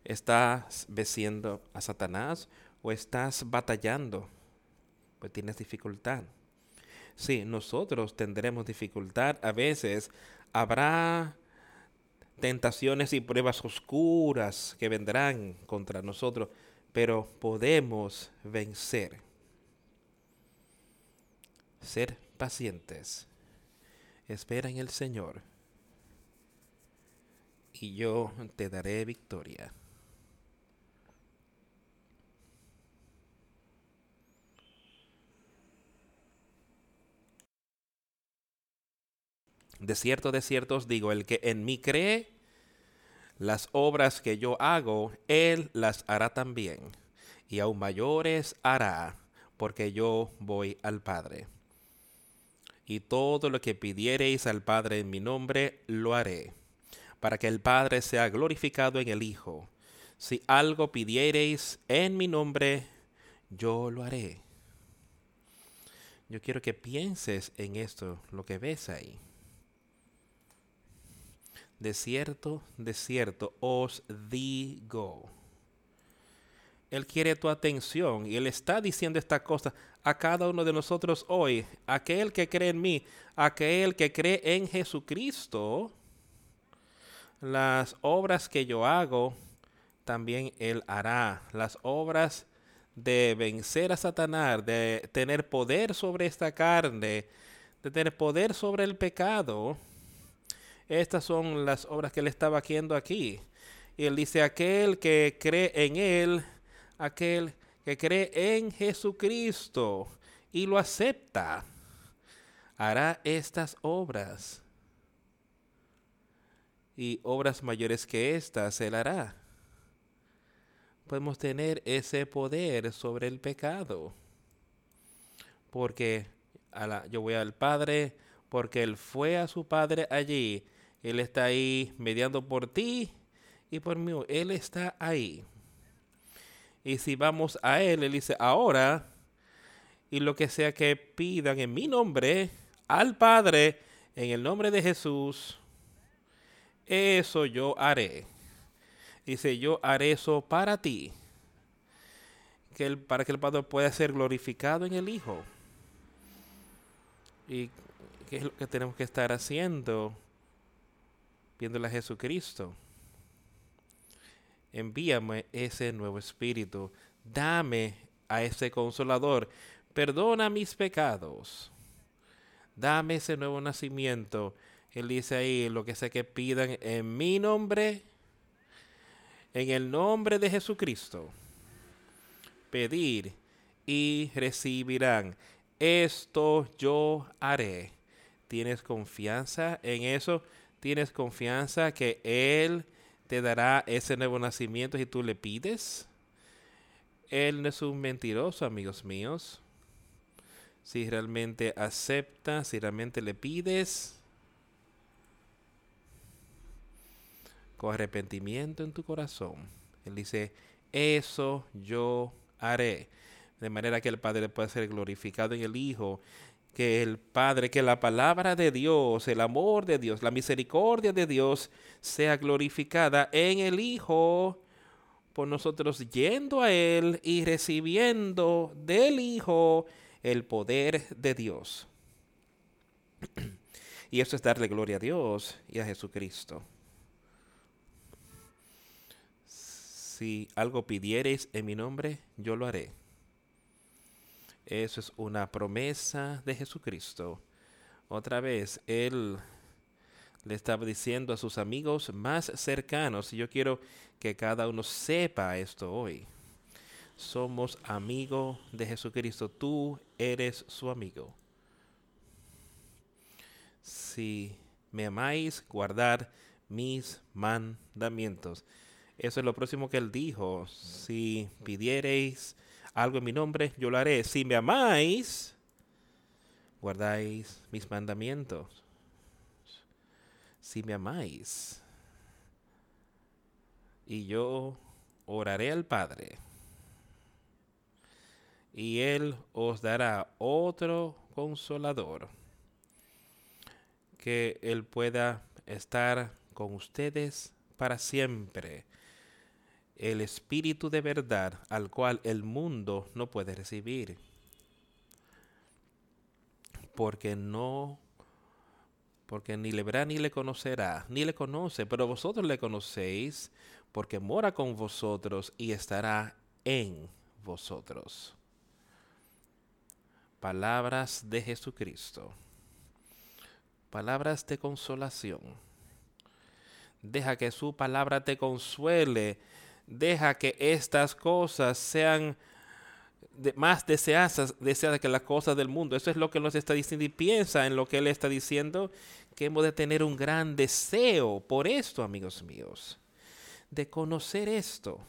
¿Estás venciendo a Satanás o estás batallando? Pues tienes dificultad. Sí, nosotros tendremos dificultad. A veces habrá tentaciones y pruebas oscuras que vendrán contra nosotros, pero podemos vencer. Ser pacientes. Espera en el Señor y yo te daré victoria. De cierto, de cierto os digo, el que en mí cree, las obras que yo hago, él las hará también, y aún mayores hará, porque yo voy al Padre. Y todo lo que pidiereis al Padre en mi nombre, lo haré, para que el Padre sea glorificado en el Hijo. Si algo pidiereis en mi nombre, yo lo haré. Yo quiero que pienses en esto, lo que ves ahí. De cierto, de cierto, os digo. Él quiere tu atención y Él está diciendo esta cosa a cada uno de nosotros hoy. Aquel que cree en mí, aquel que cree en Jesucristo, las obras que yo hago, también Él hará. Las obras de vencer a Satanás, de tener poder sobre esta carne, de tener poder sobre el pecado estas son las obras que él estaba haciendo aquí. Y él dice, aquel que cree en él, aquel que cree en Jesucristo y lo acepta, hará estas obras. Y obras mayores que estas él hará. Podemos tener ese poder sobre el pecado. Porque yo voy al Padre, porque él fue a su Padre allí él está ahí mediando por ti y por mí. Él está ahí. Y si vamos a Él, Él dice, ahora, y lo que sea que pidan en mi nombre, al Padre, en el nombre de Jesús, eso yo haré. Dice, yo haré eso para ti. Que para que el Padre pueda ser glorificado en el Hijo. ¿Y qué es lo que tenemos que estar haciendo? Viéndole a Jesucristo. Envíame ese nuevo espíritu. Dame a ese consolador. Perdona mis pecados. Dame ese nuevo nacimiento. Él dice ahí, lo que sé que pidan en mi nombre, en el nombre de Jesucristo. Pedir y recibirán. Esto yo haré. ¿Tienes confianza en eso? Tienes confianza que Él te dará ese nuevo nacimiento si tú le pides. Él no es un mentiroso, amigos míos. Si realmente acepta, si realmente le pides, con arrepentimiento en tu corazón, Él dice, eso yo haré. De manera que el Padre pueda ser glorificado en el Hijo que el Padre, que la palabra de Dios, el amor de Dios, la misericordia de Dios sea glorificada en el Hijo por nosotros yendo a Él y recibiendo del Hijo el poder de Dios. Y eso es darle gloria a Dios y a Jesucristo. Si algo pidiereis en mi nombre, yo lo haré. Eso es una promesa de Jesucristo. Otra vez, Él le estaba diciendo a sus amigos más cercanos, y yo quiero que cada uno sepa esto hoy. Somos amigos de Jesucristo. Tú eres su amigo. Si me amáis, guardar mis mandamientos. Eso es lo próximo que él dijo. Si pidiereis algo en mi nombre, yo lo haré. Si me amáis, guardáis mis mandamientos. Si me amáis, y yo oraré al Padre, y Él os dará otro consolador, que Él pueda estar con ustedes para siempre el Espíritu de verdad al cual el mundo no puede recibir. porque no, porque ni le verá ni le conocerá, ni le conoce, pero vosotros le conocéis, porque mora con vosotros y estará en vosotros. Palabras de Jesucristo. Palabras de consolación. Deja que su palabra te consuele. Deja que estas cosas sean más deseadas, deseadas que las cosas del mundo. Eso es lo que nos está diciendo y piensa en lo que Él está diciendo, que hemos de tener un gran deseo por esto, amigos míos, de conocer esto.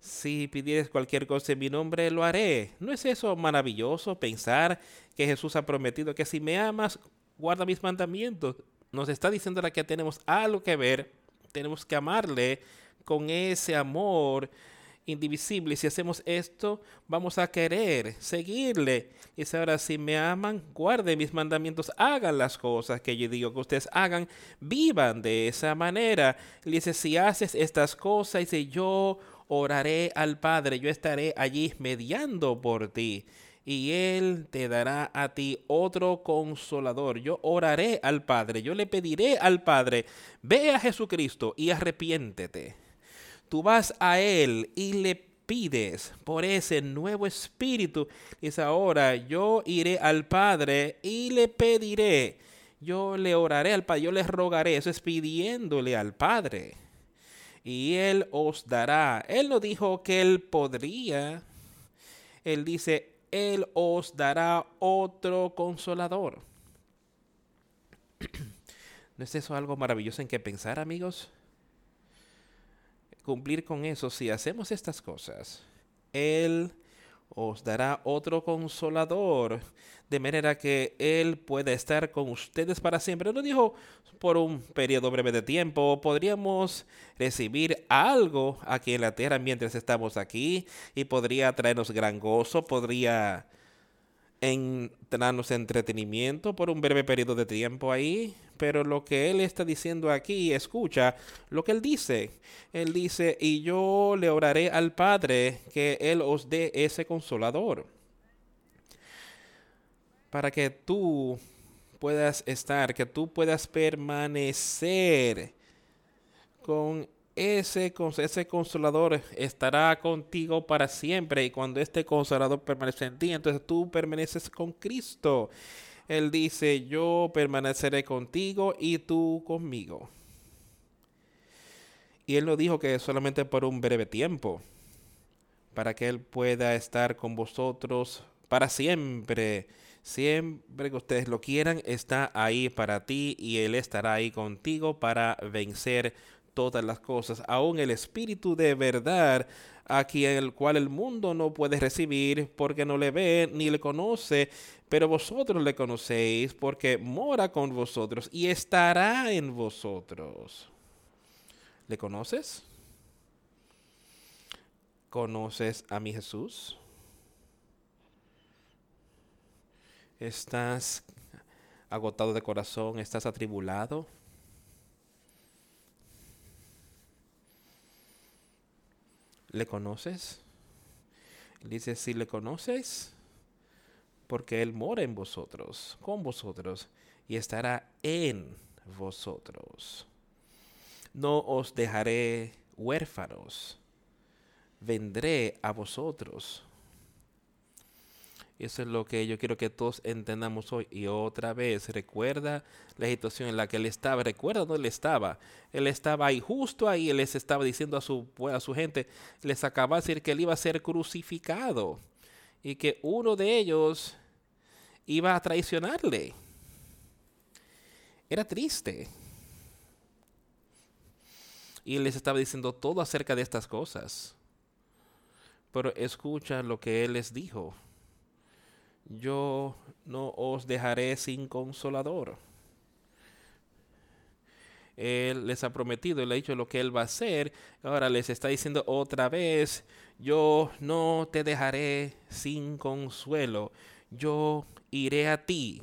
Si pidieres cualquier cosa en mi nombre, lo haré. ¿No es eso maravilloso pensar que Jesús ha prometido que si me amas, guarda mis mandamientos? Nos está diciendo que tenemos algo que ver, tenemos que amarle con ese amor indivisible. Si hacemos esto, vamos a querer seguirle. Y ahora, si me aman, guarden mis mandamientos, hagan las cosas que yo digo que ustedes hagan, vivan de esa manera. Le dice, si haces estas cosas, dice, yo oraré al Padre, yo estaré allí mediando por ti. Y Él te dará a ti otro consolador. Yo oraré al Padre, yo le pediré al Padre, ve a Jesucristo y arrepiéntete tú vas a Él y le pides por ese nuevo espíritu. Dice ahora, yo iré al Padre y le pediré. Yo le oraré al Padre, yo le rogaré. Eso es pidiéndole al Padre. Y Él os dará. Él no dijo que Él podría. Él dice, Él os dará otro consolador. ¿No es eso algo maravilloso en que pensar, amigos? cumplir con eso, si hacemos estas cosas, Él os dará otro consolador, de manera que Él pueda estar con ustedes para siempre. No dijo por un periodo breve de tiempo, podríamos recibir algo aquí en la tierra mientras estamos aquí y podría traernos gran gozo, podría entrarnos entretenimiento por un breve periodo de tiempo ahí, pero lo que él está diciendo aquí, escucha lo que él dice. Él dice, y yo le oraré al Padre que él os dé ese consolador, para que tú puedas estar, que tú puedas permanecer con ese, ese consolador estará contigo para siempre. Y cuando este consolador permanece en ti, entonces tú permaneces con Cristo. Él dice, yo permaneceré contigo y tú conmigo. Y él no dijo que solamente por un breve tiempo, para que él pueda estar con vosotros para siempre. Siempre que ustedes lo quieran, está ahí para ti y Él estará ahí contigo para vencer todas las cosas, aún el Espíritu de verdad, a quien el cual el mundo no puede recibir porque no le ve ni le conoce, pero vosotros le conocéis porque mora con vosotros y estará en vosotros. ¿Le conoces? ¿Conoces a mi Jesús? ¿Estás agotado de corazón? ¿Estás atribulado? ¿Le conoces? Dice, si le conoces, porque Él mora en vosotros, con vosotros, y estará en vosotros. No os dejaré huérfanos, vendré a vosotros. Eso es lo que yo quiero que todos entendamos hoy. Y otra vez, recuerda la situación en la que él estaba. Recuerda dónde él estaba. Él estaba ahí, justo ahí. Él les estaba diciendo a su, a su gente, les acaba de decir que él iba a ser crucificado. Y que uno de ellos iba a traicionarle. Era triste. Y él les estaba diciendo todo acerca de estas cosas. Pero escucha lo que él les dijo yo no os dejaré sin consolador. Él les ha prometido, él ha dicho lo que él va a hacer. Ahora les está diciendo otra vez, yo no te dejaré sin consuelo. Yo iré a ti.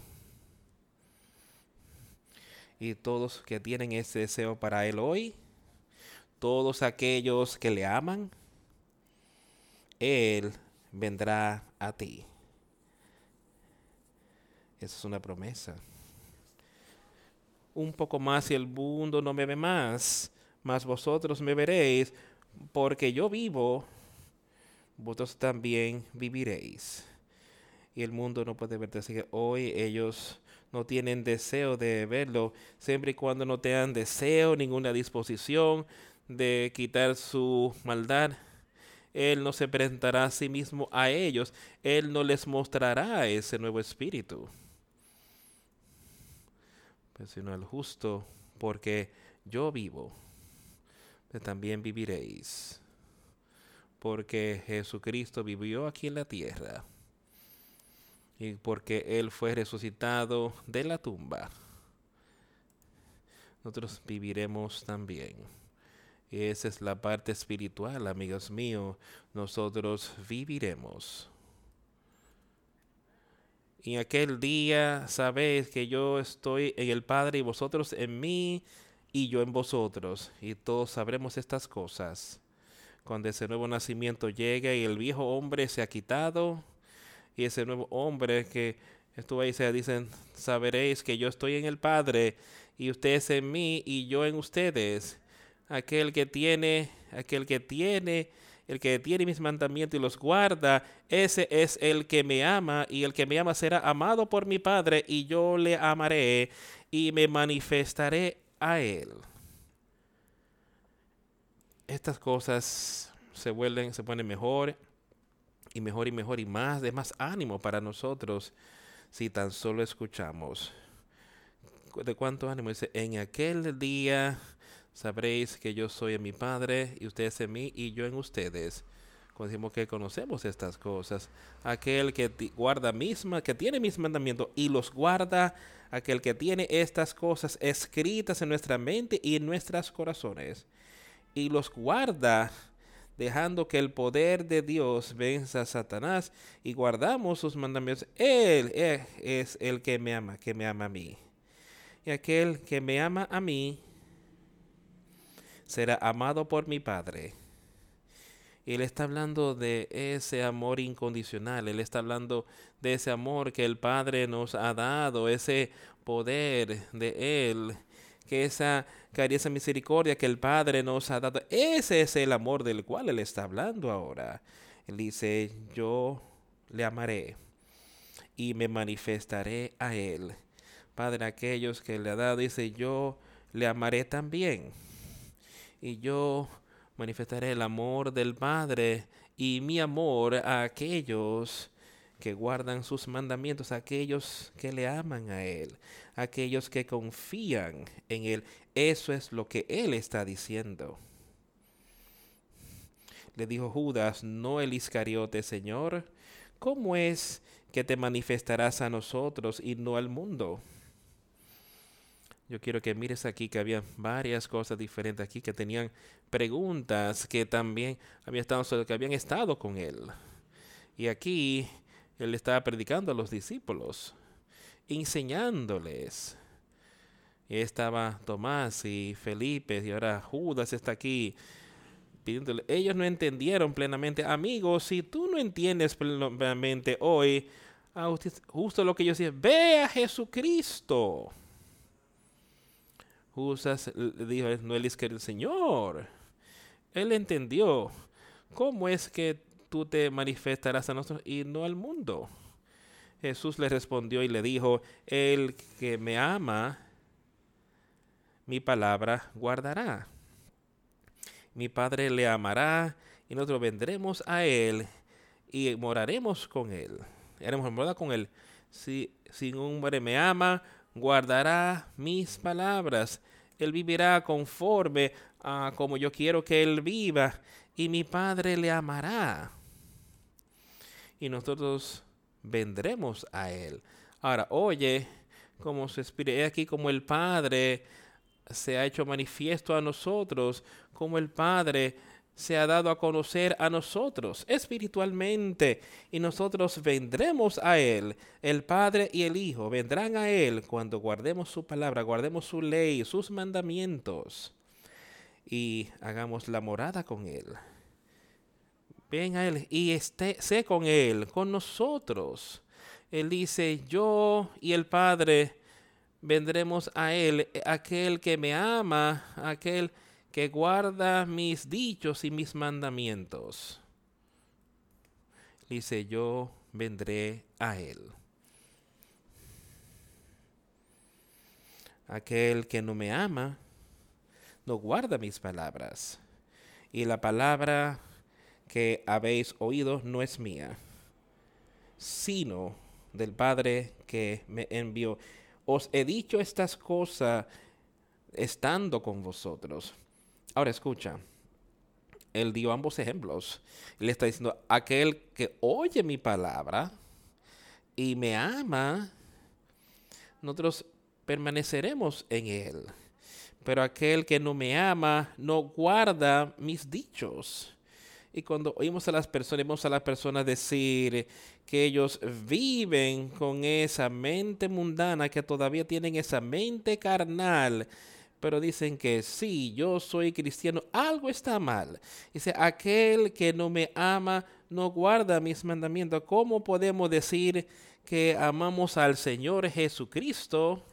Y todos que tienen ese deseo para él hoy, todos aquellos que le aman, él vendrá a ti. Esa es una promesa. Un poco más y el mundo no me ve más, mas vosotros me veréis, porque yo vivo, vosotros también viviréis. Y el mundo no puede verte, así que hoy ellos no tienen deseo de verlo, siempre y cuando no tengan deseo, ninguna disposición de quitar su maldad. Él no se presentará a sí mismo a ellos, Él no les mostrará ese nuevo espíritu. Pues sino al justo, porque yo vivo, también viviréis. Porque Jesucristo vivió aquí en la tierra y porque Él fue resucitado de la tumba, nosotros viviremos también. Y esa es la parte espiritual, amigos míos, nosotros viviremos. Y aquel día sabéis que yo estoy en el Padre y vosotros en mí y yo en vosotros. Y todos sabremos estas cosas. Cuando ese nuevo nacimiento llegue y el viejo hombre se ha quitado, y ese nuevo hombre que estuvo ahí, se dicen, saberéis que yo estoy en el Padre y ustedes en mí y yo en ustedes. Aquel que tiene, aquel que tiene, el que tiene mis mandamientos y los guarda, ese es el que me ama y el que me ama será amado por mi Padre y yo le amaré y me manifestaré a él. Estas cosas se vuelven, se ponen mejor y mejor y mejor y más de más ánimo para nosotros si tan solo escuchamos. ¿De cuánto ánimo? Dice, en aquel día sabréis que yo soy en mi Padre y ustedes en mí y yo en ustedes. Cuando decimos que conocemos estas cosas, aquel que guarda misma, que tiene mis mandamientos y los guarda, aquel que tiene estas cosas escritas en nuestra mente y en nuestros corazones y los guarda dejando que el poder de Dios venza a Satanás y guardamos sus mandamientos, Él es el que me ama, que me ama a mí. Y aquel que me ama a mí será amado por mi Padre. Y Él está hablando de ese amor incondicional, Él está hablando de ese amor que el Padre nos ha dado, ese poder de Él que esa caricia, esa misericordia que el Padre nos ha dado, ese es el amor del cual Él está hablando ahora. Él dice, yo le amaré y me manifestaré a Él. Padre, aquellos que le ha dado, dice, yo le amaré también. Y yo manifestaré el amor del Padre y mi amor a aquellos que guardan sus mandamientos, aquellos que le aman a Él, aquellos que confían en Él. Eso es lo que Él está diciendo. Le dijo Judas, no el Iscariote, Señor, ¿cómo es que te manifestarás a nosotros y no al mundo? Yo quiero que mires aquí que había varias cosas diferentes aquí que tenían preguntas que también habían estado, que habían estado con él. Y aquí él estaba predicando a los discípulos, enseñándoles. Y estaba Tomás y Felipe y ahora Judas está aquí pidiéndole. Ellos no entendieron plenamente. Amigos, si tú no entiendes plenamente hoy, justo lo que yo decía, ve a Jesucristo. Judas dijo, no es que el Señor. Él entendió cómo es que tú te manifestarás a nosotros y no al mundo. Jesús le respondió y le dijo, el que me ama, mi palabra guardará. Mi Padre le amará y nosotros vendremos a él y moraremos con él. Haremos morada con él. Si, si un hombre me ama, guardará mis palabras. Él vivirá conforme a como yo quiero que él viva y mi Padre le amará y nosotros vendremos a Él. Ahora, oye, como su espíritu, aquí como el Padre se ha hecho manifiesto a nosotros, como el Padre se ha dado a conocer a nosotros espiritualmente y nosotros vendremos a Él. El Padre y el Hijo vendrán a Él cuando guardemos su palabra, guardemos su ley, sus mandamientos y hagamos la morada con Él ven a Él y esté, sé con Él, con nosotros. Él dice, yo y el Padre vendremos a Él, aquel que me ama, aquel que guarda mis dichos y mis mandamientos. Dice, yo vendré a Él. Aquel que no me ama, no guarda mis palabras. Y la palabra que habéis oído no es mía, sino del Padre que me envió. Os he dicho estas cosas estando con vosotros. Ahora escucha, él dio ambos ejemplos. Le está diciendo, aquel que oye mi palabra y me ama, nosotros permaneceremos en él. Pero aquel que no me ama no guarda mis dichos. Y cuando oímos a las personas, vemos a las personas decir que ellos viven con esa mente mundana, que todavía tienen esa mente carnal, pero dicen que sí, yo soy cristiano, algo está mal. Dice, aquel que no me ama no guarda mis mandamientos. ¿Cómo podemos decir que amamos al Señor Jesucristo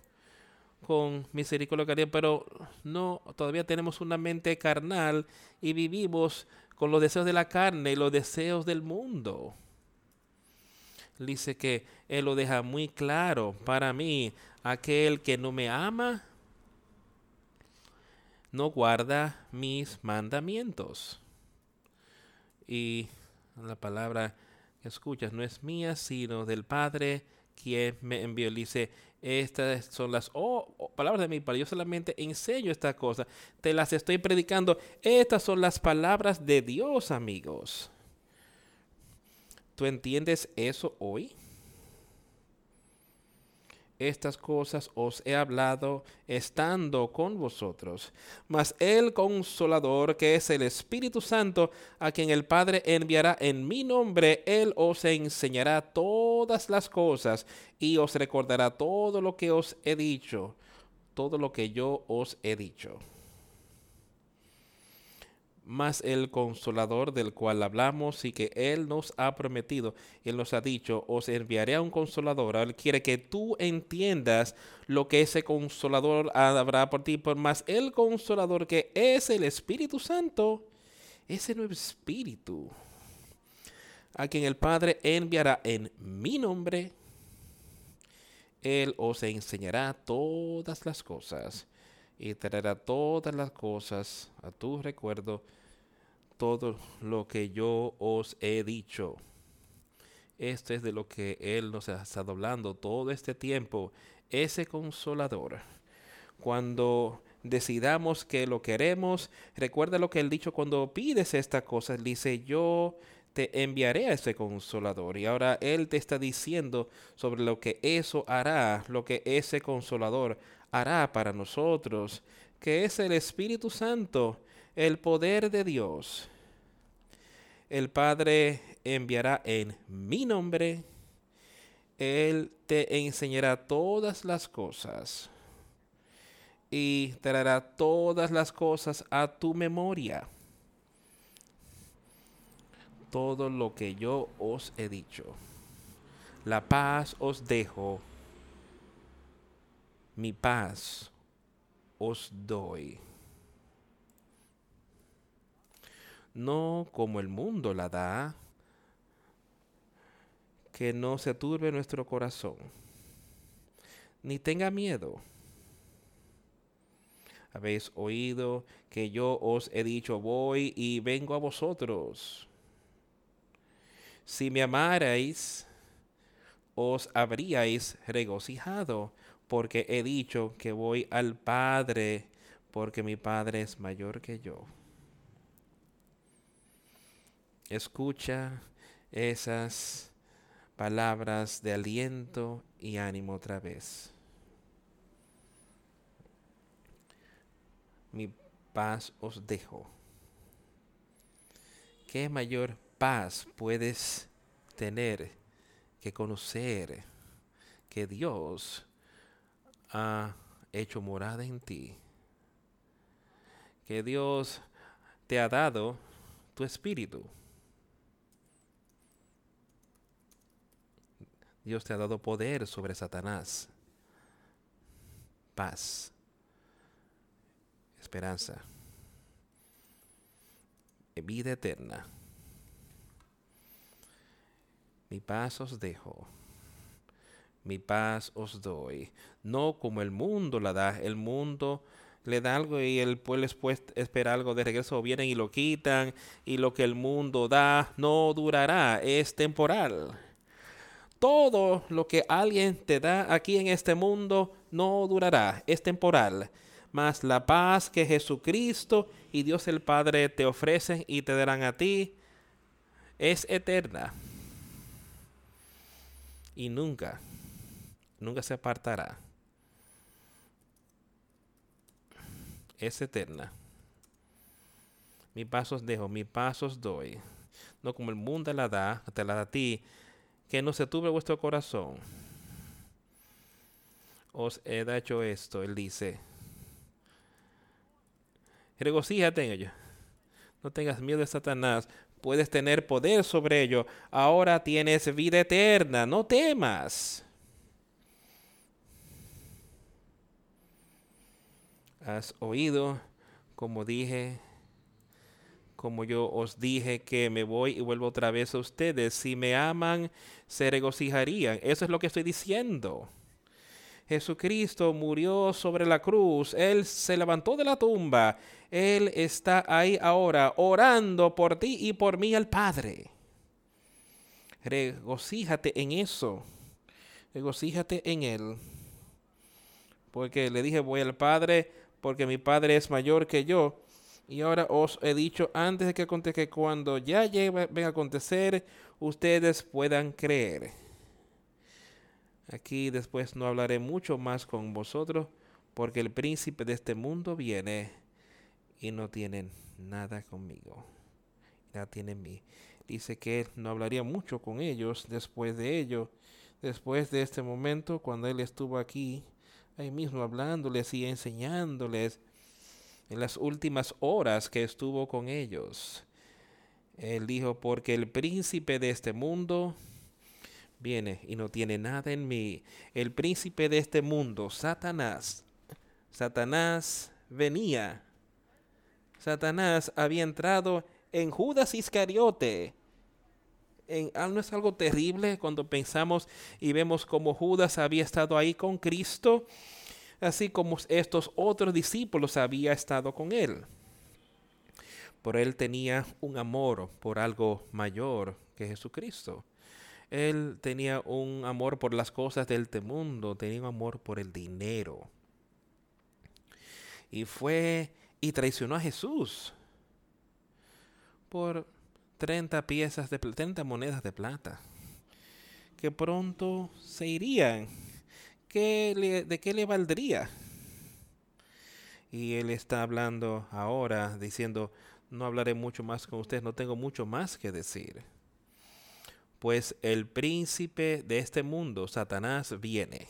con misericordia, pero no, todavía tenemos una mente carnal y vivimos con los deseos de la carne y los deseos del mundo. Dice que Él lo deja muy claro para mí, aquel que no me ama, no guarda mis mandamientos. Y la palabra que escuchas no es mía, sino del Padre quien me envió. Dice, estas son las palabras de mi Padre. Yo solamente enseño estas cosas. Te las estoy predicando. Estas son las palabras de Dios, amigos. ¿Tú entiendes eso hoy? Estas cosas os he hablado estando con vosotros. Mas el consolador, que es el Espíritu Santo, a quien el Padre enviará en mi nombre, él os enseñará todas las cosas y os recordará todo lo que os he dicho, todo lo que yo os he dicho más el consolador del cual hablamos y que Él nos ha prometido. Él nos ha dicho, os enviaré a un consolador. Él quiere que tú entiendas lo que ese consolador habrá por ti, por más el consolador que es el Espíritu Santo, ese nuevo Espíritu, a quien el Padre enviará en mi nombre. Él os enseñará todas las cosas y traerá todas las cosas a tu recuerdo, todo lo que yo os he dicho. Esto es de lo que Él nos ha estado hablando todo este tiempo, ese consolador. Cuando decidamos que lo queremos, recuerda lo que Él dicho cuando pides esta cosa, Él dice, yo te enviaré a ese consolador. Y ahora Él te está diciendo sobre lo que eso hará, lo que ese consolador hará para nosotros, que es el Espíritu Santo, el poder de Dios. El Padre enviará en mi nombre, Él te enseñará todas las cosas y traerá todas las cosas a tu memoria. Todo lo que yo os he dicho. La paz os dejo mi paz os doy. No como el mundo la da, que no se turbe nuestro corazón, ni tenga miedo. Habéis oído que yo os he dicho, voy y vengo a vosotros. Si me amarais, os habríais regocijado porque he dicho que voy al Padre, porque mi Padre es mayor que yo. Escucha esas palabras de aliento y ánimo otra vez. Mi paz os dejo. ¿Qué mayor paz puedes tener que conocer que Dios ha hecho morada en ti. Que Dios te ha dado tu espíritu. Dios te ha dado poder sobre Satanás. Paz. Esperanza. Vida eterna. Mi paz os dejo. Mi paz os doy. No como el mundo la da. El mundo le da algo y el pueblo espera algo de regreso. Vienen y lo quitan. Y lo que el mundo da no durará. Es temporal todo lo que alguien te da aquí en este mundo no durará, es temporal. Mas la paz que Jesucristo y Dios el Padre te ofrecen y te darán a ti es eterna. Y nunca, nunca se apartará. Es eterna. Mi pasos dejo, mi pasos doy. No como el mundo la da, te la da a ti que no se tuve vuestro corazón. Os he hecho esto, él dice. Regocíjate en ello. No tengas miedo de Satanás. Puedes tener poder sobre ello. Ahora tienes vida eterna. No temas. Has oído, como dije, como yo os dije que me voy y vuelvo otra vez a ustedes. Si me aman, se regocijarían. Eso es lo que estoy diciendo. Jesucristo murió sobre la cruz, Él se levantó de la tumba, Él está ahí ahora orando por ti y por mí al Padre. Regocíjate en eso, regocíjate en Él. Porque le dije, voy al Padre porque mi Padre es mayor que yo y ahora os he dicho antes de que acontezca que cuando ya llegue, a acontecer, ustedes puedan creer. Aquí después no hablaré mucho más con vosotros, porque el príncipe de este mundo viene y no tiene nada conmigo. Ya tiene mí. Dice que no hablaría mucho con ellos después de ello. Después de este momento, cuando él estuvo aquí, ahí mismo hablándoles y enseñándoles en las últimas horas que estuvo con ellos. Él dijo, porque el príncipe de este mundo viene y no tiene nada en mí. El príncipe de este mundo, Satanás. Satanás venía. Satanás había entrado en Judas Iscariote. En, ah, ¿No es algo terrible cuando pensamos y vemos como Judas había estado ahí con Cristo? así como estos otros discípulos había estado con él. Por él tenía un amor por algo mayor que Jesucristo. Él tenía un amor por las cosas del mundo, tenía un amor por el dinero. Y fue y traicionó a Jesús por 30 piezas de 30 monedas de plata que pronto se irían ¿de qué le valdría? Y él está hablando ahora, diciendo, no hablaré mucho más con ustedes, no tengo mucho más que decir. Pues el príncipe de este mundo, Satanás, viene.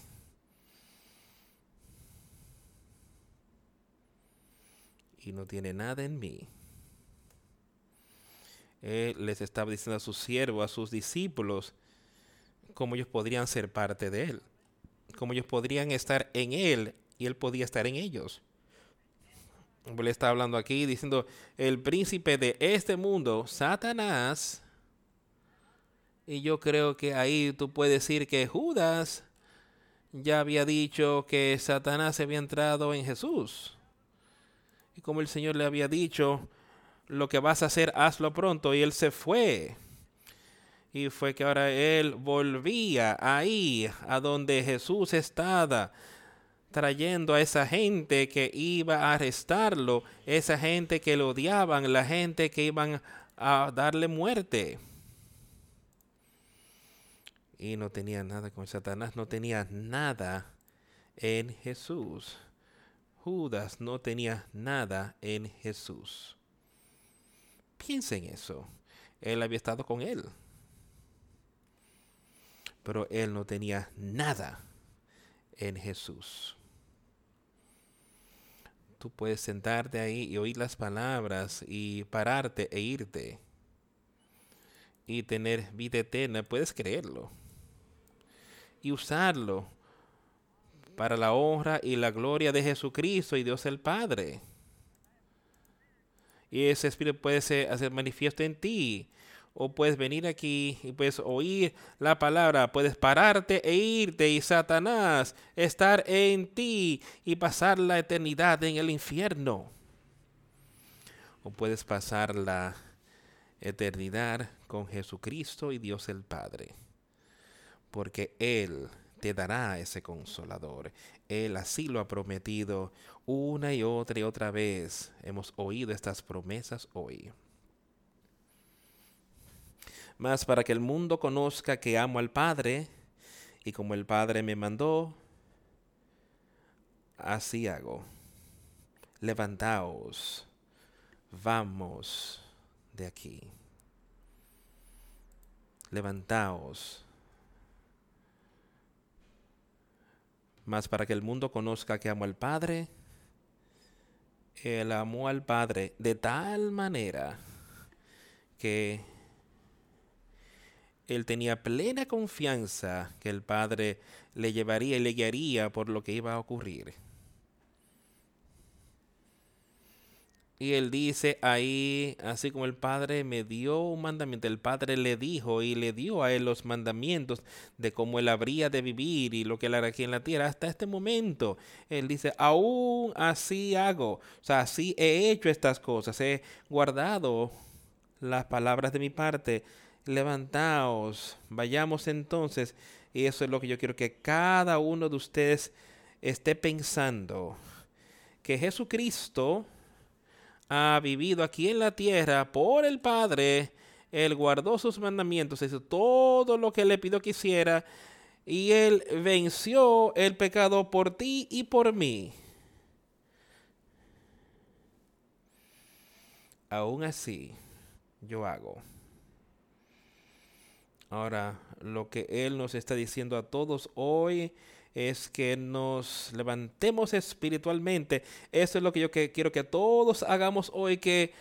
Y no tiene nada en mí. Él les estaba diciendo a sus siervos, a sus discípulos, cómo ellos podrían ser parte de él como ellos podrían estar en Él y Él podía estar en ellos. Le está hablando aquí diciendo, el príncipe de este mundo, Satanás, y yo creo que ahí tú puedes decir que Judas ya había dicho que Satanás había entrado en Jesús. Y como el Señor le había dicho, lo que vas a hacer, hazlo pronto. Y él se fue y fue que ahora él volvía ahí a donde Jesús estaba trayendo a esa gente que iba a arrestarlo, esa gente que lo odiaban, la gente que iban a darle muerte. Y no tenía nada con Satanás, no tenía nada en Jesús. Judas no tenía nada en Jesús. Piensen eso. Él había estado con él pero él no tenía nada en Jesús. Tú puedes sentarte ahí y oír las palabras y pararte e irte y tener vida eterna. Puedes creerlo. y usarlo para la honra y la gloria de Jesucristo y Dios el Padre. Y ese Espíritu puede hacer manifiesto en ti. O puedes venir aquí y puedes oír la palabra, puedes pararte e irte y Satanás estar en ti y pasar la eternidad en el infierno. O puedes pasar la eternidad con Jesucristo y Dios el Padre. Porque Él te dará ese consolador. Él así lo ha prometido una y otra y otra vez. Hemos oído estas promesas hoy. Mas para que el mundo conozca que amo al Padre, y como el Padre me mandó, así hago. Levantaos, vamos de aquí. Levantaos Para que el mundo conozca que amo al Padre, Él amó al Padre de tal manera que él tenía plena confianza que el Padre le llevaría y le guiaría por lo que iba a ocurrir. Y él dice ahí, así como el Padre me dio un mandamiento, el Padre le dijo y le dio a él los mandamientos de cómo él habría de vivir y lo que él hará aquí en la tierra. Hasta este momento, él dice, aún así hago, o sea, así he hecho estas cosas, he guardado las palabras de mi parte. Levantaos, vayamos entonces. Y eso es lo que yo quiero que cada uno de ustedes esté pensando. Que Jesucristo ha vivido aquí en la tierra por el Padre, Él guardó sus mandamientos, hizo todo lo que le pidió que hiciera, y Él venció el pecado por ti y por mí. Aún así, yo hago. Ahora, lo que Él nos está diciendo a todos hoy es que nos levantemos espiritualmente. Eso es lo que yo quiero que todos hagamos hoy, que,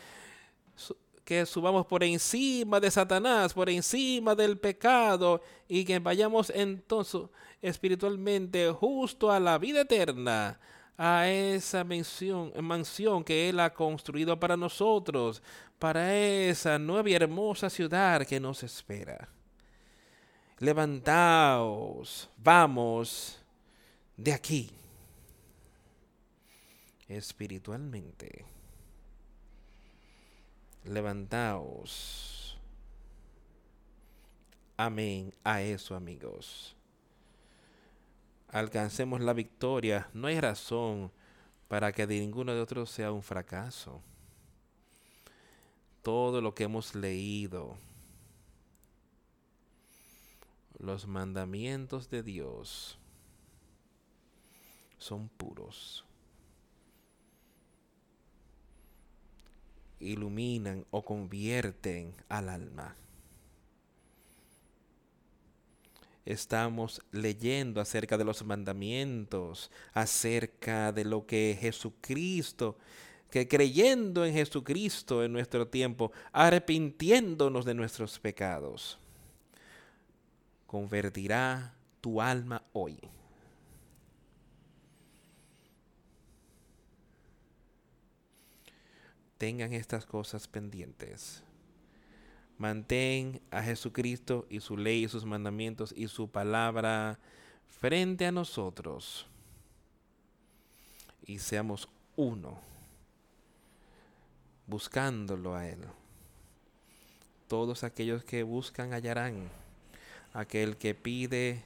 que subamos por encima de Satanás, por encima del pecado y que vayamos entonces espiritualmente justo a la vida eterna a esa mansión, mansión que Él ha construido para nosotros, para esa nueva y hermosa ciudad que nos espera. Levantaos, vamos de aquí espiritualmente. Levantaos. Amén a eso, amigos. Alcancemos la victoria. No hay razón para que de ninguno de otros sea un fracaso. Todo lo que hemos leído, los mandamientos de Dios, son puros. Iluminan o convierten al alma. Estamos leyendo acerca de los mandamientos, acerca de lo que Jesucristo, que creyendo en Jesucristo en nuestro tiempo, arrepintiéndonos de nuestros pecados, convertirá tu alma hoy. Tengan estas cosas pendientes. Mantén a Jesucristo y su ley y sus mandamientos y su palabra frente a nosotros. Y seamos uno, buscándolo a Él. Todos aquellos que buscan hallarán. Aquel que pide,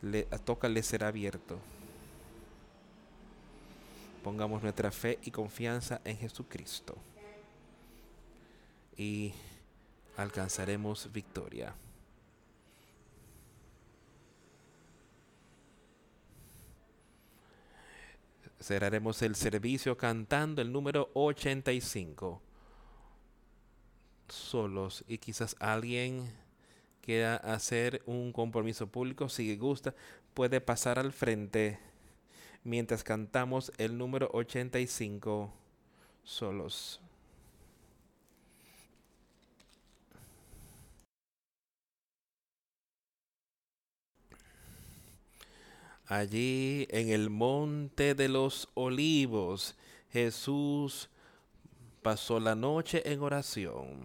le, toca le será abierto. Pongamos nuestra fe y confianza en Jesucristo y alcanzaremos victoria. Cerraremos el servicio cantando el número 85. Solos y quizás alguien quiera hacer un compromiso público. Si gusta, puede pasar al frente mientras cantamos el número 85 solos. Allí en el monte de los olivos, Jesús pasó la noche en oración.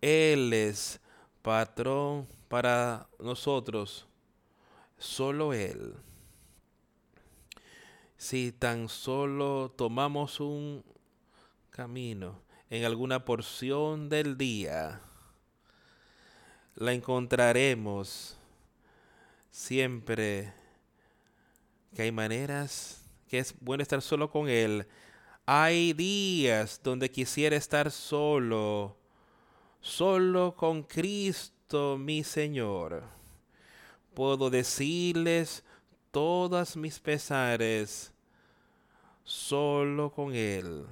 Él es patrón para nosotros, solo Él. Si tan solo tomamos un camino en alguna porción del día, la encontraremos siempre que hay maneras que es bueno estar solo con Él. Hay días donde quisiera estar solo, solo con Cristo mi Señor. Puedo decirles todas mis pesares solo con Él.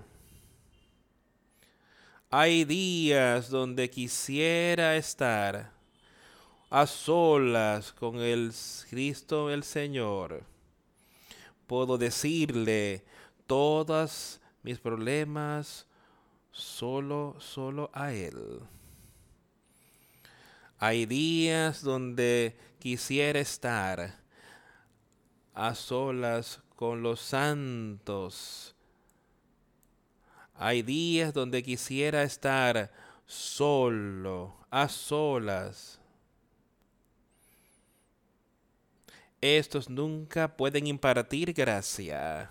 Hay días donde quisiera estar a solas con el Cristo el Señor. Puedo decirle todos mis problemas solo, solo a Él. Hay días donde quisiera estar a solas con los santos hay días donde quisiera estar solo, a solas. Estos nunca pueden impartir gracia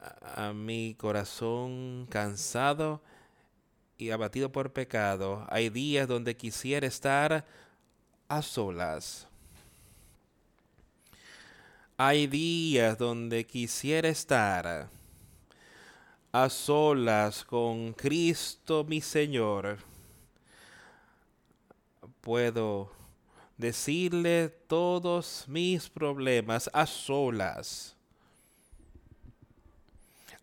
a, mi corazón cansado y abatido por pecado. Hay días donde quisiera estar a solas. Hay días donde quisiera estar a solas con Cristo mi Señor, puedo decirle todos mis problemas a solas.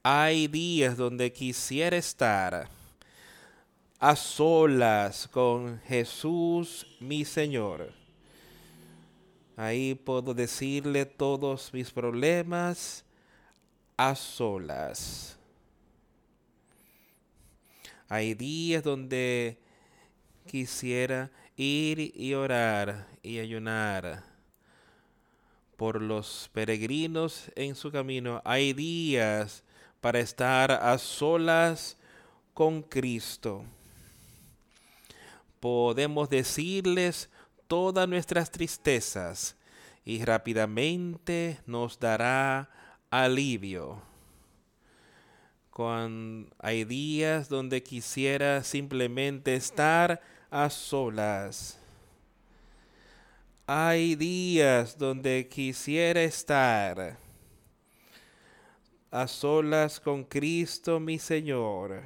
Hay días donde quisiera estar a solas con Jesús mi Señor. Ahí puedo decirle todos mis problemas a solas. Hay días donde quisiera ir y orar y ayunar por los peregrinos en su camino. Hay días para estar a solas con Cristo. Podemos decirles todas nuestras tristezas y rápidamente nos dará alivio hay días donde quisiera simplemente estar a solas. Hay días donde quisiera estar a solas con Cristo mi Señor.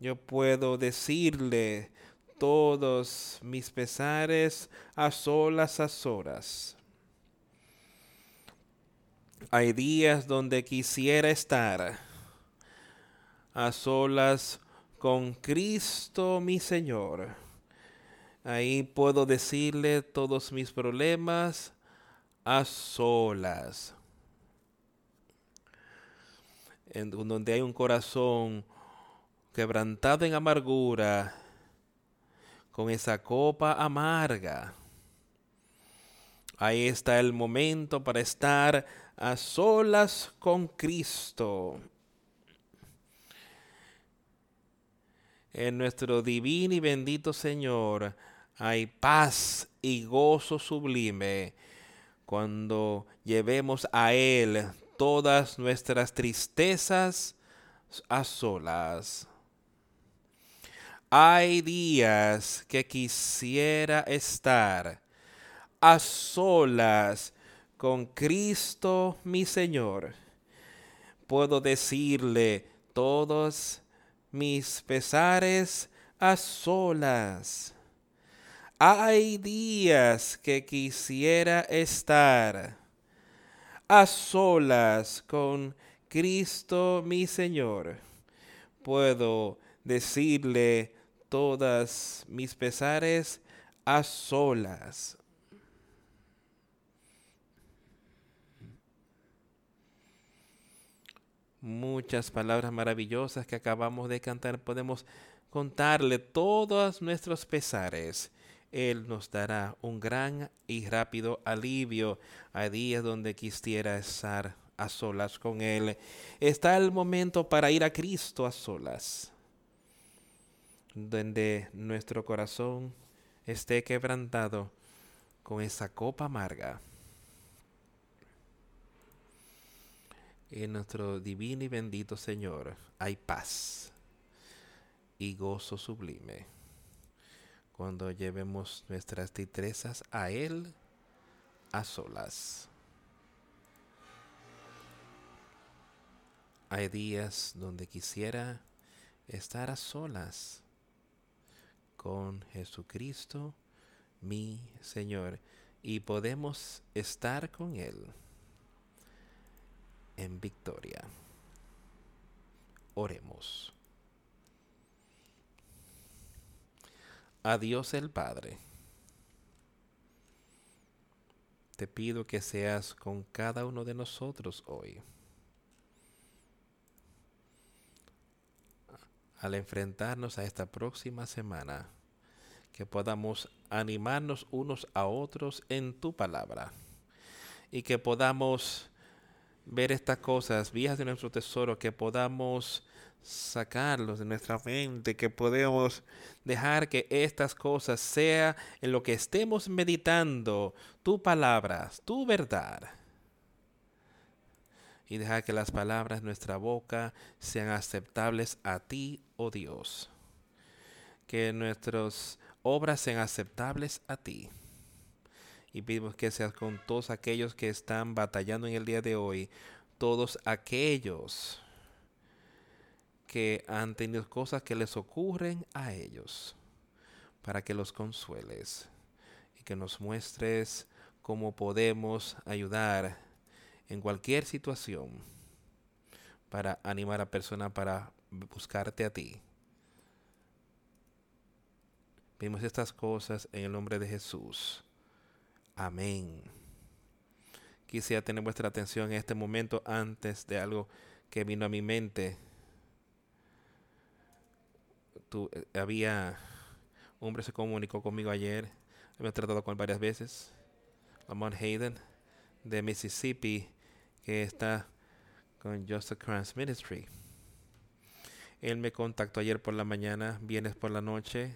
Yo puedo decirle todos mis pesares a solas a solas. Hay días donde quisiera estar a solas con Cristo mi Señor. Ahí puedo decirle todos mis problemas a solas. En donde hay un corazón quebrantado en amargura, con esa copa amarga. Ahí está el momento para estar a solas con Cristo. En nuestro divino y bendito Señor hay paz y gozo sublime cuando llevemos a Él todas nuestras tristezas a solas. Hay días que quisiera estar a solas con Cristo mi Señor. Puedo decirle todos mis pesares a solas. Hay días que quisiera estar a solas con Cristo mi Señor. Puedo decirle todas mis pesares a solas. muchas palabras maravillosas que acabamos de cantar. Podemos contarle todos nuestros pesares Él nos dará un gran y rápido alivio. a días donde quisiera estar a solas con Él. Está el momento para ir a Cristo a solas, donde nuestro corazón esté quebrantado con esa copa amarga. En nuestro divino y bendito Señor hay paz y gozo sublime cuando llevemos nuestras titrezas a Él a solas. Hay días donde quisiera estar a solas con Jesucristo, mi Señor, y podemos estar con Él en victoria. Oremos. A Dios el Padre. Te pido que seas con cada uno de nosotros hoy. Al enfrentarnos a esta próxima semana, que podamos animarnos unos a otros en tu palabra y que podamos ver estas cosas, viejas de nuestro tesoro, que podamos sacarlos de nuestra mente, que podemos dejar que estas cosas sea en lo que estemos meditando, tu palabras, tu verdad. Y dejar que las palabras de nuestra boca sean aceptables a ti, oh Dios. Que nuestras obras sean aceptables a ti. Y pedimos que seas con todos aquellos que están batallando en el día de hoy, todos aquellos que han tenido cosas que les ocurren a ellos, para que los consueles y que nos muestres cómo podemos ayudar en cualquier situación para animar a personas para buscarte a ti. Vimos estas cosas en el nombre de Jesús. Amén. Quisiera tener vuestra atención en este momento antes de algo que vino a mi mente. Tu, eh, había un hombre se comunicó conmigo ayer, me he tratado con varias veces, Lamont Hayden de Mississippi, que está con Joseph Kranz Ministry. Él me contactó ayer por la mañana, vienes por la noche,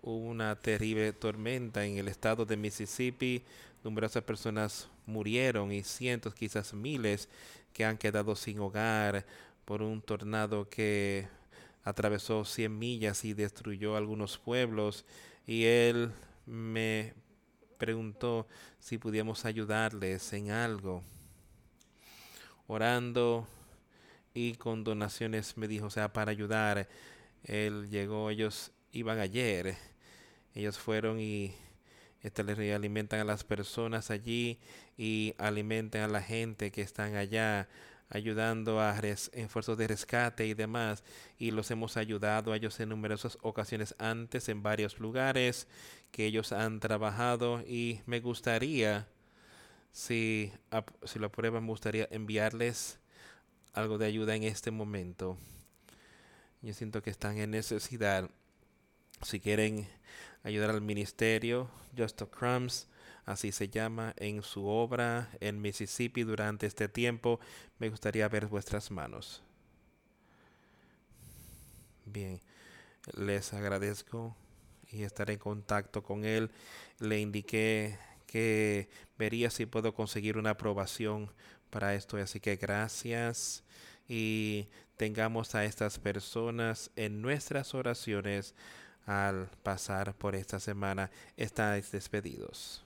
hubo una terrible tormenta en el estado de Mississippi. Numerosas personas murieron y cientos, quizás miles, que han quedado sin hogar por un tornado que atravesó 100 millas y destruyó algunos pueblos. Y él me preguntó si pudiéramos ayudarles en algo. Orando y con donaciones me dijo, o sea, para ayudar. Él llegó, ellos iban ayer ellos fueron y este, les alimentan a las personas allí y alimentan a la gente que están allá ayudando a esfuerzos de rescate y demás y los hemos ayudado a ellos en numerosas ocasiones antes en varios lugares que ellos han trabajado y me gustaría si, si lo aprueban me gustaría enviarles algo de ayuda en este momento yo siento que están en necesidad si quieren ayudar al ministerio, Justo Crumbs, así se llama, en su obra en Mississippi durante este tiempo, me gustaría ver vuestras manos. Bien, les agradezco y estaré en contacto con él. Le indiqué que vería si puedo conseguir una aprobación para esto, así que gracias y tengamos a estas personas en nuestras oraciones al pasar por esta semana estáis despedidos.